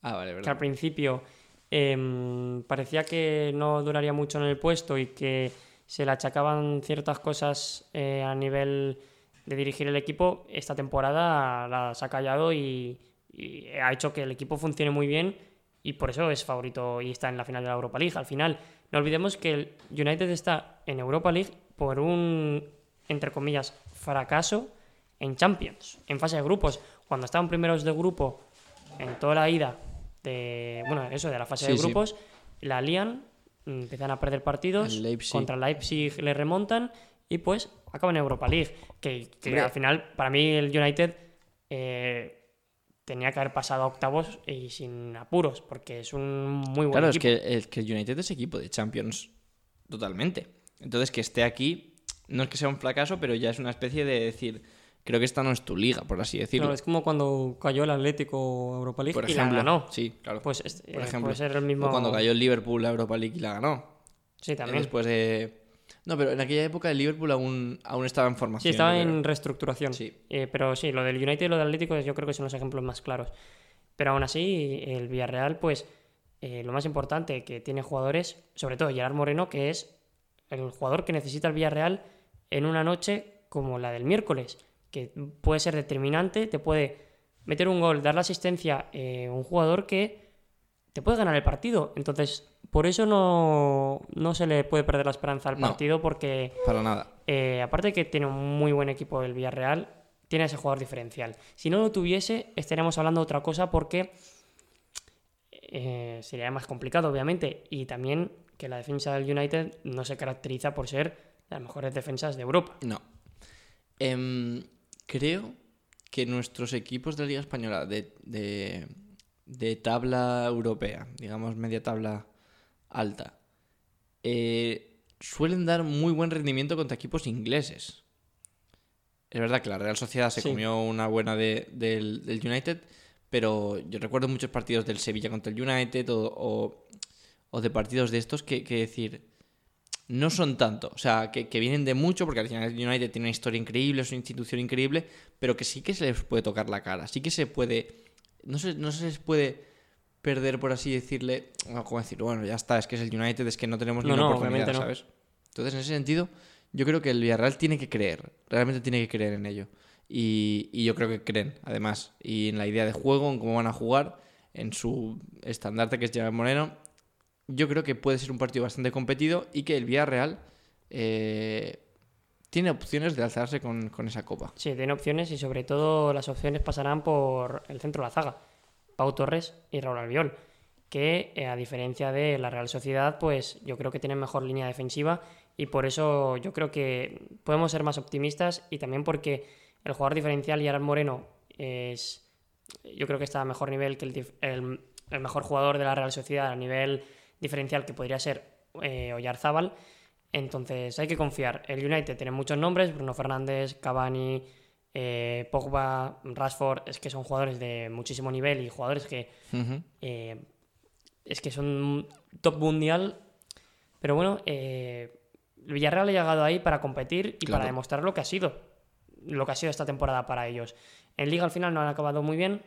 Ah, vale, verdad. Que al principio em, parecía que no duraría mucho en el puesto y que se le achacaban ciertas cosas eh, a nivel de dirigir el equipo. Esta temporada las ha callado y y ha hecho que el equipo funcione muy bien y por eso es favorito y está en la final de la Europa League. Al final, no olvidemos que el United está en Europa League por un, entre comillas, fracaso en Champions, en fase de grupos. Cuando estaban primeros de grupo en toda la ida de, bueno, eso, de la fase de grupos, la lían, empiezan a perder partidos, contra Leipzig le remontan y pues acaban en Europa League. Que, al final, para mí, el United... Eh, tenía que haber pasado a octavos y sin apuros, porque es un muy buen claro, equipo. Claro, es que, el United es equipo de Champions totalmente. Entonces, que esté aquí, no es que sea un fracaso, pero ya es una especie de decir, creo que esta no es tu liga, por así decirlo. Claro, es como cuando cayó el Atlético Europa League por ejemplo, y la ganó. Sí, claro. Pues por eh, ejemplo, puede ser el mismo... O cuando cayó el Liverpool la Europa League y la ganó. Sí, también. Después de no, pero en aquella época el Liverpool aún, aún estaba en formación. Sí, estaba en reestructuración. Sí. Eh, pero sí, lo del United y lo del Atlético yo creo que son los ejemplos más claros. Pero aún así, el Villarreal, pues eh, lo más importante que tiene jugadores, sobre todo Gerard Moreno, que es el jugador que necesita el Villarreal en una noche como la del miércoles, que puede ser determinante, te puede meter un gol, dar la asistencia, eh, un jugador que te puede ganar el partido. Entonces, por eso no, se le puede perder la esperanza al partido porque... Para nada. Eh, aparte de que tiene un muy buen equipo del Villarreal, tiene ese jugador diferencial. Si no lo tuviese, estaríamos hablando de otra cosa porque eh, sería más complicado, obviamente. Y también que la defensa del United no se caracteriza por ser las mejores defensas de Europa. No. Em, creo que nuestros equipos de la Liga Española de, de tabla europea, digamos media tabla alta, eh, suelen dar muy buen rendimiento contra equipos ingleses. Es verdad que la Real Sociedad se comió una buena del, United, pero yo recuerdo muchos partidos del Sevilla contra el United o, de partidos de estos que, decir, no son tanto. O sea, que, vienen de mucho, porque el United tiene una historia increíble, es una institución increíble, pero que sí que se les puede tocar la cara, sí que se puede... No se, no se les puede perder, por así decirle, como decir, bueno, ya está, es que es el United, es que no tenemos ninguna oportunidad, ¿sabes? Entonces, en ese sentido, yo creo que el Villarreal tiene que creer, realmente tiene que creer en ello. Y, yo creo que creen, además, y en la idea de juego, en cómo van a jugar, en su estandarte que es Gerard Moreno, yo creo que puede ser un partido bastante competido y que el Villarreal eh, tiene opciones de alzarse con, con, esa copa. Sí, tiene opciones y sobre todo las opciones pasarán por el centro de la zaga. Pau Torres y Raúl Albiol, que eh, a diferencia de la Real Sociedad, pues yo creo que tienen mejor línea defensiva y por eso yo creo que podemos ser más optimistas y también porque el jugador diferencial Gerard Moreno es yo creo que está a mejor nivel que el, mejor jugador de la Real Sociedad a nivel diferencial que podría ser eh, Oyarzábal. Entonces hay que confiar. El United tiene muchos nombres, Bruno Fernández, Cavani, eh, Pogba, Rashford, es que son jugadores de muchísimo nivel y jugadores que eh, es que son top mundial. Pero bueno, eh, Villarreal ha llegado ahí para competir y Claro. para demostrar lo que ha sido. Lo que ha sido esta temporada para ellos. En Liga al final no han acabado muy bien,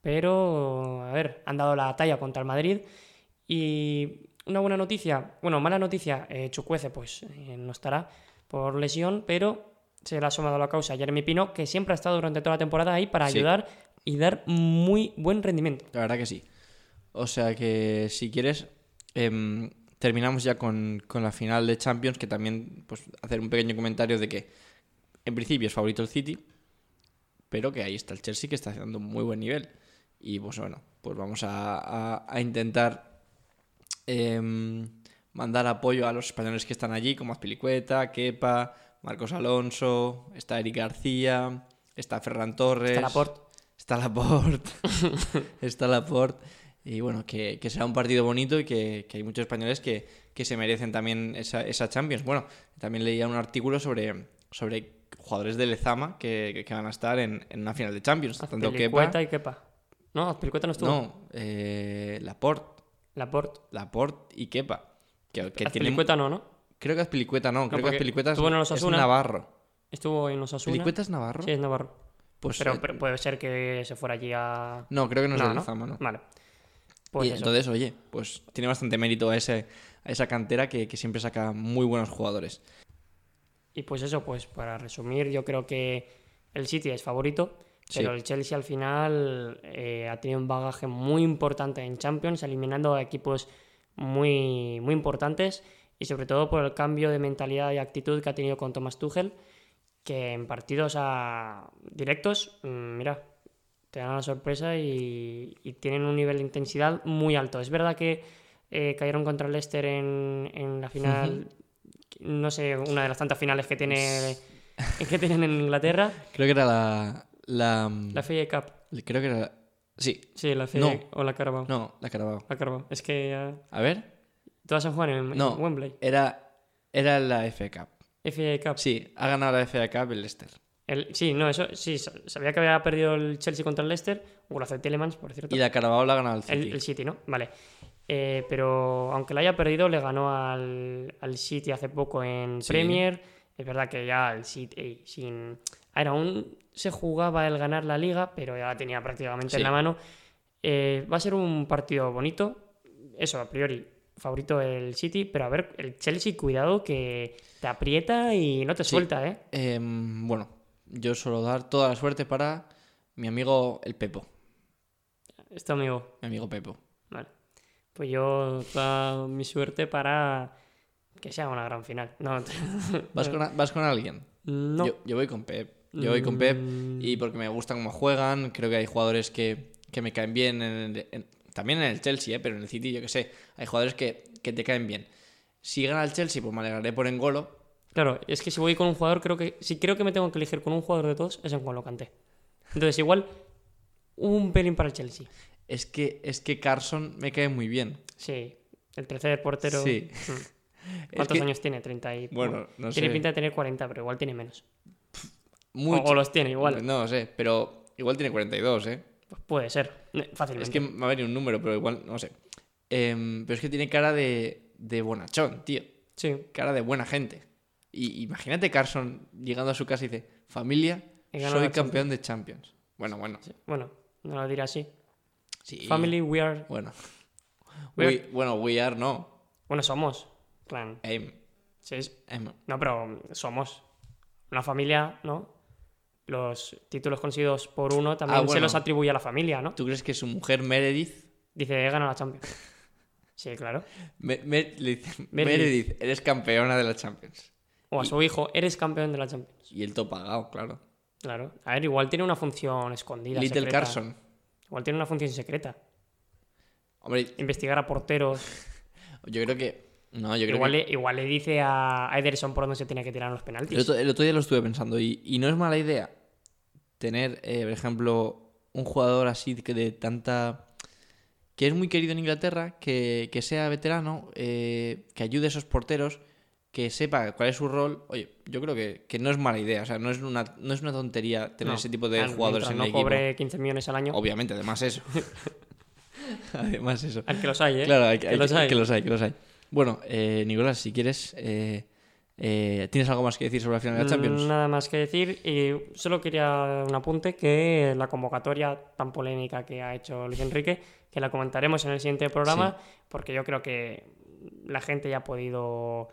pero a ver, han dado la talla contra el Madrid. Y una buena noticia, bueno, mala noticia, eh, Chukwueze pues eh, no estará por lesión, pero se le ha sumado a la causa Jeremy Pino, que siempre ha estado durante toda la temporada ahí para Sí. ayudar y dar muy buen rendimiento. La verdad que sí. O sea que si quieres, em, terminamos ya con, con la final de Champions, que también pues hacer un pequeño comentario de que en principio es favorito el City, pero que ahí está el Chelsea que está haciendo un muy buen nivel. Y pues bueno, pues vamos a, a- a intentar em, mandar apoyo a los españoles que están allí, como Azpilicueta, Kepa, Marcos Alonso, está Eric García, está Ferran Torres. Está Laporte. Está Laporte. está Laporte. Y bueno, que, que será un partido bonito y que, que hay muchos españoles que, que se merecen también esa, esa Champions. Bueno, también leía un artículo sobre, sobre jugadores de Lezama que, que van a estar en, en una final de Champions. Tanto Azpilicueta Kepa. y Kepa. No, Azpilicueta no estuvo. No, eh, Laporte. Laporte. Laporte y Kepa. Que, que tienen- Azpilicueta no, ¿no? creo que Azpilicueta no, creo que Azpilicueta es, estuvo en el es. Navarro. Estuvo en Osasuna. ¿Azpilicueta es Navarro? Sí, es Navarro. Pues, pero, eh, pero puede ser que se fuera allí a... no, creo que no es No, de ¿no? ¿no? Vale. Pues y eso. entonces, oye, pues tiene bastante mérito a, ese, a esa cantera que, que siempre saca muy buenos jugadores. Y pues eso, pues para resumir, yo creo que el City es favorito, Sí. pero el Chelsea al final eh, ha tenido un bagaje muy importante en Champions, eliminando a equipos muy, muy importantes y sobre todo por el cambio de mentalidad y actitud que ha tenido con Thomas Tuchel, que en partidos a- directos, mm, mira, te dan la sorpresa y, y tienen un nivel de intensidad muy alto. Es verdad que eh, cayeron contra el Leicester en, en la final, no sé, una de las tantas finales que tiene que tienen en Inglaterra, Creo que era la. La, la FA Cup. Creo que era. Sí, Sí, la No. o la Carabao. no, la Carabao. La Carabao. Es que A ver. todas se juegan en, en No. Wembley. Era, era la FA Cup. FA Cup. Sí, ha ganado la FA Cup el Leicester. El- sí, no, eso sí, sa- sabía que había perdido el Chelsea contra el Leicester, o hace Telemans, por cierto. Y la Carabao la ha ganado el City. El, el City, ¿no? Vale. Eh, pero aunque la haya perdido, le ganó al, al City hace poco en Sí. Premier. Es verdad que ya el City sin... A ver, aún se jugaba el ganar la liga, pero ya la tenía prácticamente Sí. en la mano. Eh, va a ser un partido bonito. Eso, a priori, favorito el City, pero a ver, el Chelsea, cuidado que te aprieta y no te Sí. suelta, ¿eh? Em, bueno, yo suelo dar toda la suerte para mi amigo el Pepo. Esto, amigo. Mi amigo Pepo. Vale. Pues yo toda mi suerte para que sea una gran final. No, ¿Vas con, vas con alguien? no. Yo, yo voy con Pep. Yo voy con Pep Mm, y porque me gusta cómo juegan. Creo que hay jugadores que, que me caen bien. en el- en- también en el Chelsea, ¿eh? pero en el City, yo que sé. Hay jugadores que, que te caen bien. Si gana el Chelsea, pues me alegraré por Engolo. Claro, es que si voy con un jugador, creo que si creo que me tengo que elegir con un jugador de todos, es en Juan Canté. Entonces, igual, un pelín para el Chelsea. Es que, es que Carson me cae muy bien. Sí, el tercer portero. Sí. Mm. Es ¿Cuántos que- años tiene? 30 y... Bueno, no Tiene sé. pinta de tener 40, pero igual tiene menos. Mucho- O, o los tiene igual. No lo sé, pero igual tiene 42, ¿eh? Pues puede ser, fácilmente. Es que me ha venido un número, pero igual, no sé. Em, pero es que tiene cara de, de bonachón, tío. Sí, Cara de buena gente. Y imagínate Carson llegando a su casa y dice, familia, soy campeón de Champions. Bueno, bueno. sí. Bueno, no lo diré así. Sí. Family, we are... Bueno. We We- bueno, we are no. Bueno, somos. Clan. Em, Sí, es- em. No, pero somos una familia, ¿no? Los títulos conseguidos por uno también Ah, se los atribuye a la familia, ¿no? ¿Tú crees que su mujer Meredith, Dice, he ganado la Champions. Sí, claro. Me- Me- Meredith. Meredith, eres campeona de la Champions? O a su hijo, eres campeón de la Champions. Y el todo pagado, claro. Claro. A ver, igual tiene una función escondida. Little secreta. Carson. Igual tiene una función secreta. Hombre, Investigar a porteros. yo creo que... No, yo creo Igual que... le, igual le dice a Ederson por dónde se tiene que tirar los El penaltis. otro, el otro día lo estuve pensando y, y no es mala idea tener, eh, por ejemplo, un jugador así que de tanta... que es muy querido en Inglaterra, que, que sea veterano, eh, que ayude a esos porteros que sepa cuál es su rol, oye, yo creo que, que no es mala idea. O sea, no es una, no es una tontería tener No, ese tipo de al- jugadores en no el equipo. cobre 15 millones al año. Obviamente, además eso. además eso. Al que los hay, ¿eh? Claro, hay, que hay- los hay. que los hay, que los hay. Bueno, eh, Nicolás, si quieres, eh, eh, ¿tienes algo más que decir sobre la final de la Champions? Mm, Nada más que decir. Y solo quería un apunte que la convocatoria tan polémica que ha hecho Luis Enrique, que la comentaremos en el siguiente programa, porque yo creo que la gente ya ha podido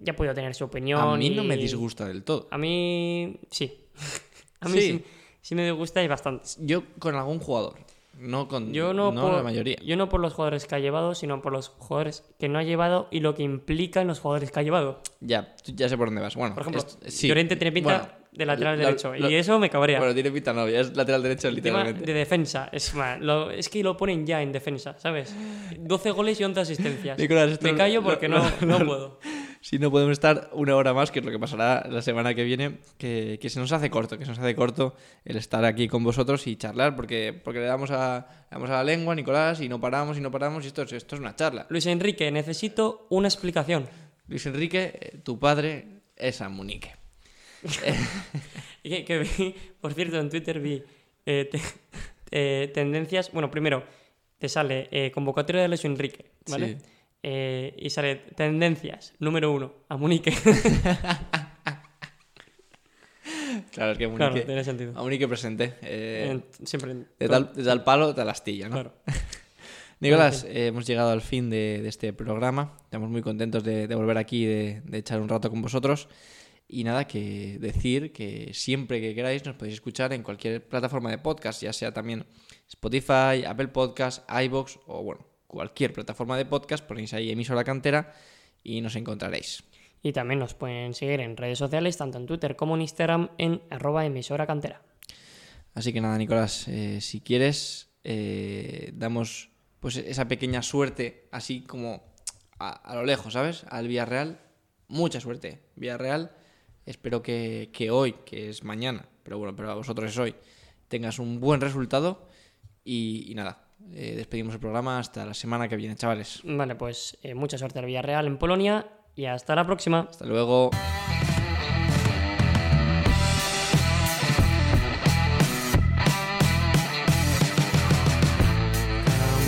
ya ha podido tener su opinión. A mí no me disgusta del todo. A mí sí. A mí Sí. sí, sí me disgusta y bastante. Yo con algún jugador, no con Yo no, no por, la mayoría. Yo no por los jugadores que ha llevado, sino por los jugadores que no ha llevado y lo que implica en los jugadores que ha llevado. Ya, ya sé por dónde vas. Bueno, Por ejemplo, esto- sí. Llorente tiene pinta Bueno, de lateral derecho y eso me cabrea. Bueno, tiene pinta no, ya es lateral derecho literalmente. de defensa, es más, lo- es que lo ponen ya en defensa, ¿sabes? 12 goles y 11 asistencias. Nicolás, me callo porque no, no puedo. Si no podemos estar una hora más, que es lo que pasará la semana que viene, que, que se nos hace corto, que se nos hace corto el estar aquí con vosotros y charlar, porque, porque le, damos a, le damos a la lengua, Nicolás, y no paramos y no paramos, y esto, es- esto es una charla. Luis Enrique, necesito una explicación. Luis Enrique, eh, tu padre es Amunique. Que, que vi, por cierto, en Twitter vi eh, te- eh, tendencias. Bueno, primero, te sale eh, convocatoria de Luis Enrique, ¿vale? Sí. Eh, y sale tendencias, número uno, a Munique. Claro, es que claro, Amunique, tiene sentido. Amunique presente. eh, En- siempre. en- de, tal, de tal palo, tal astilla, ¿no? Claro. Nicolás, eh, hemos llegado al fin de, de este programa. Estamos muy contentos de, de volver aquí, de, de echar un rato con vosotros. Y nada, que decir que siempre que queráis nos podéis escuchar en cualquier plataforma de podcast, ya sea también Spotify, Apple Podcast, iBox o bueno, cualquier plataforma de podcast. Ponéis ahí emisora cantera y nos encontraréis. Y también nos pueden seguir en redes sociales, tanto en Twitter como en Instagram, en arroba emisora cantera. Así que nada, Nicolás, eh, si quieres, eh, damos pues esa pequeña suerte, así como a, a lo lejos, ¿sabes? Al Villarreal. Mucha suerte. Villarreal, espero que, que hoy, que es mañana, pero bueno, pero a vosotros es hoy, tengas un buen resultado. Y, y nada, eh, despedimos el programa hasta la semana que viene, chavales. Vale, pues eh, mucha suerte al Villarreal en Polonia y hasta la próxima. Hasta luego.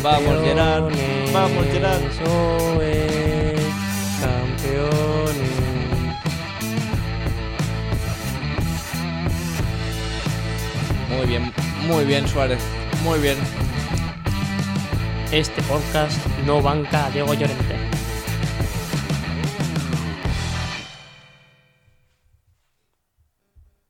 Vamos, Gerard. Vamos, Gerard. Soy campeones. Muy bien, muy bien, Suárez. Muy bien. Este podcast no banca a Diego Llorente.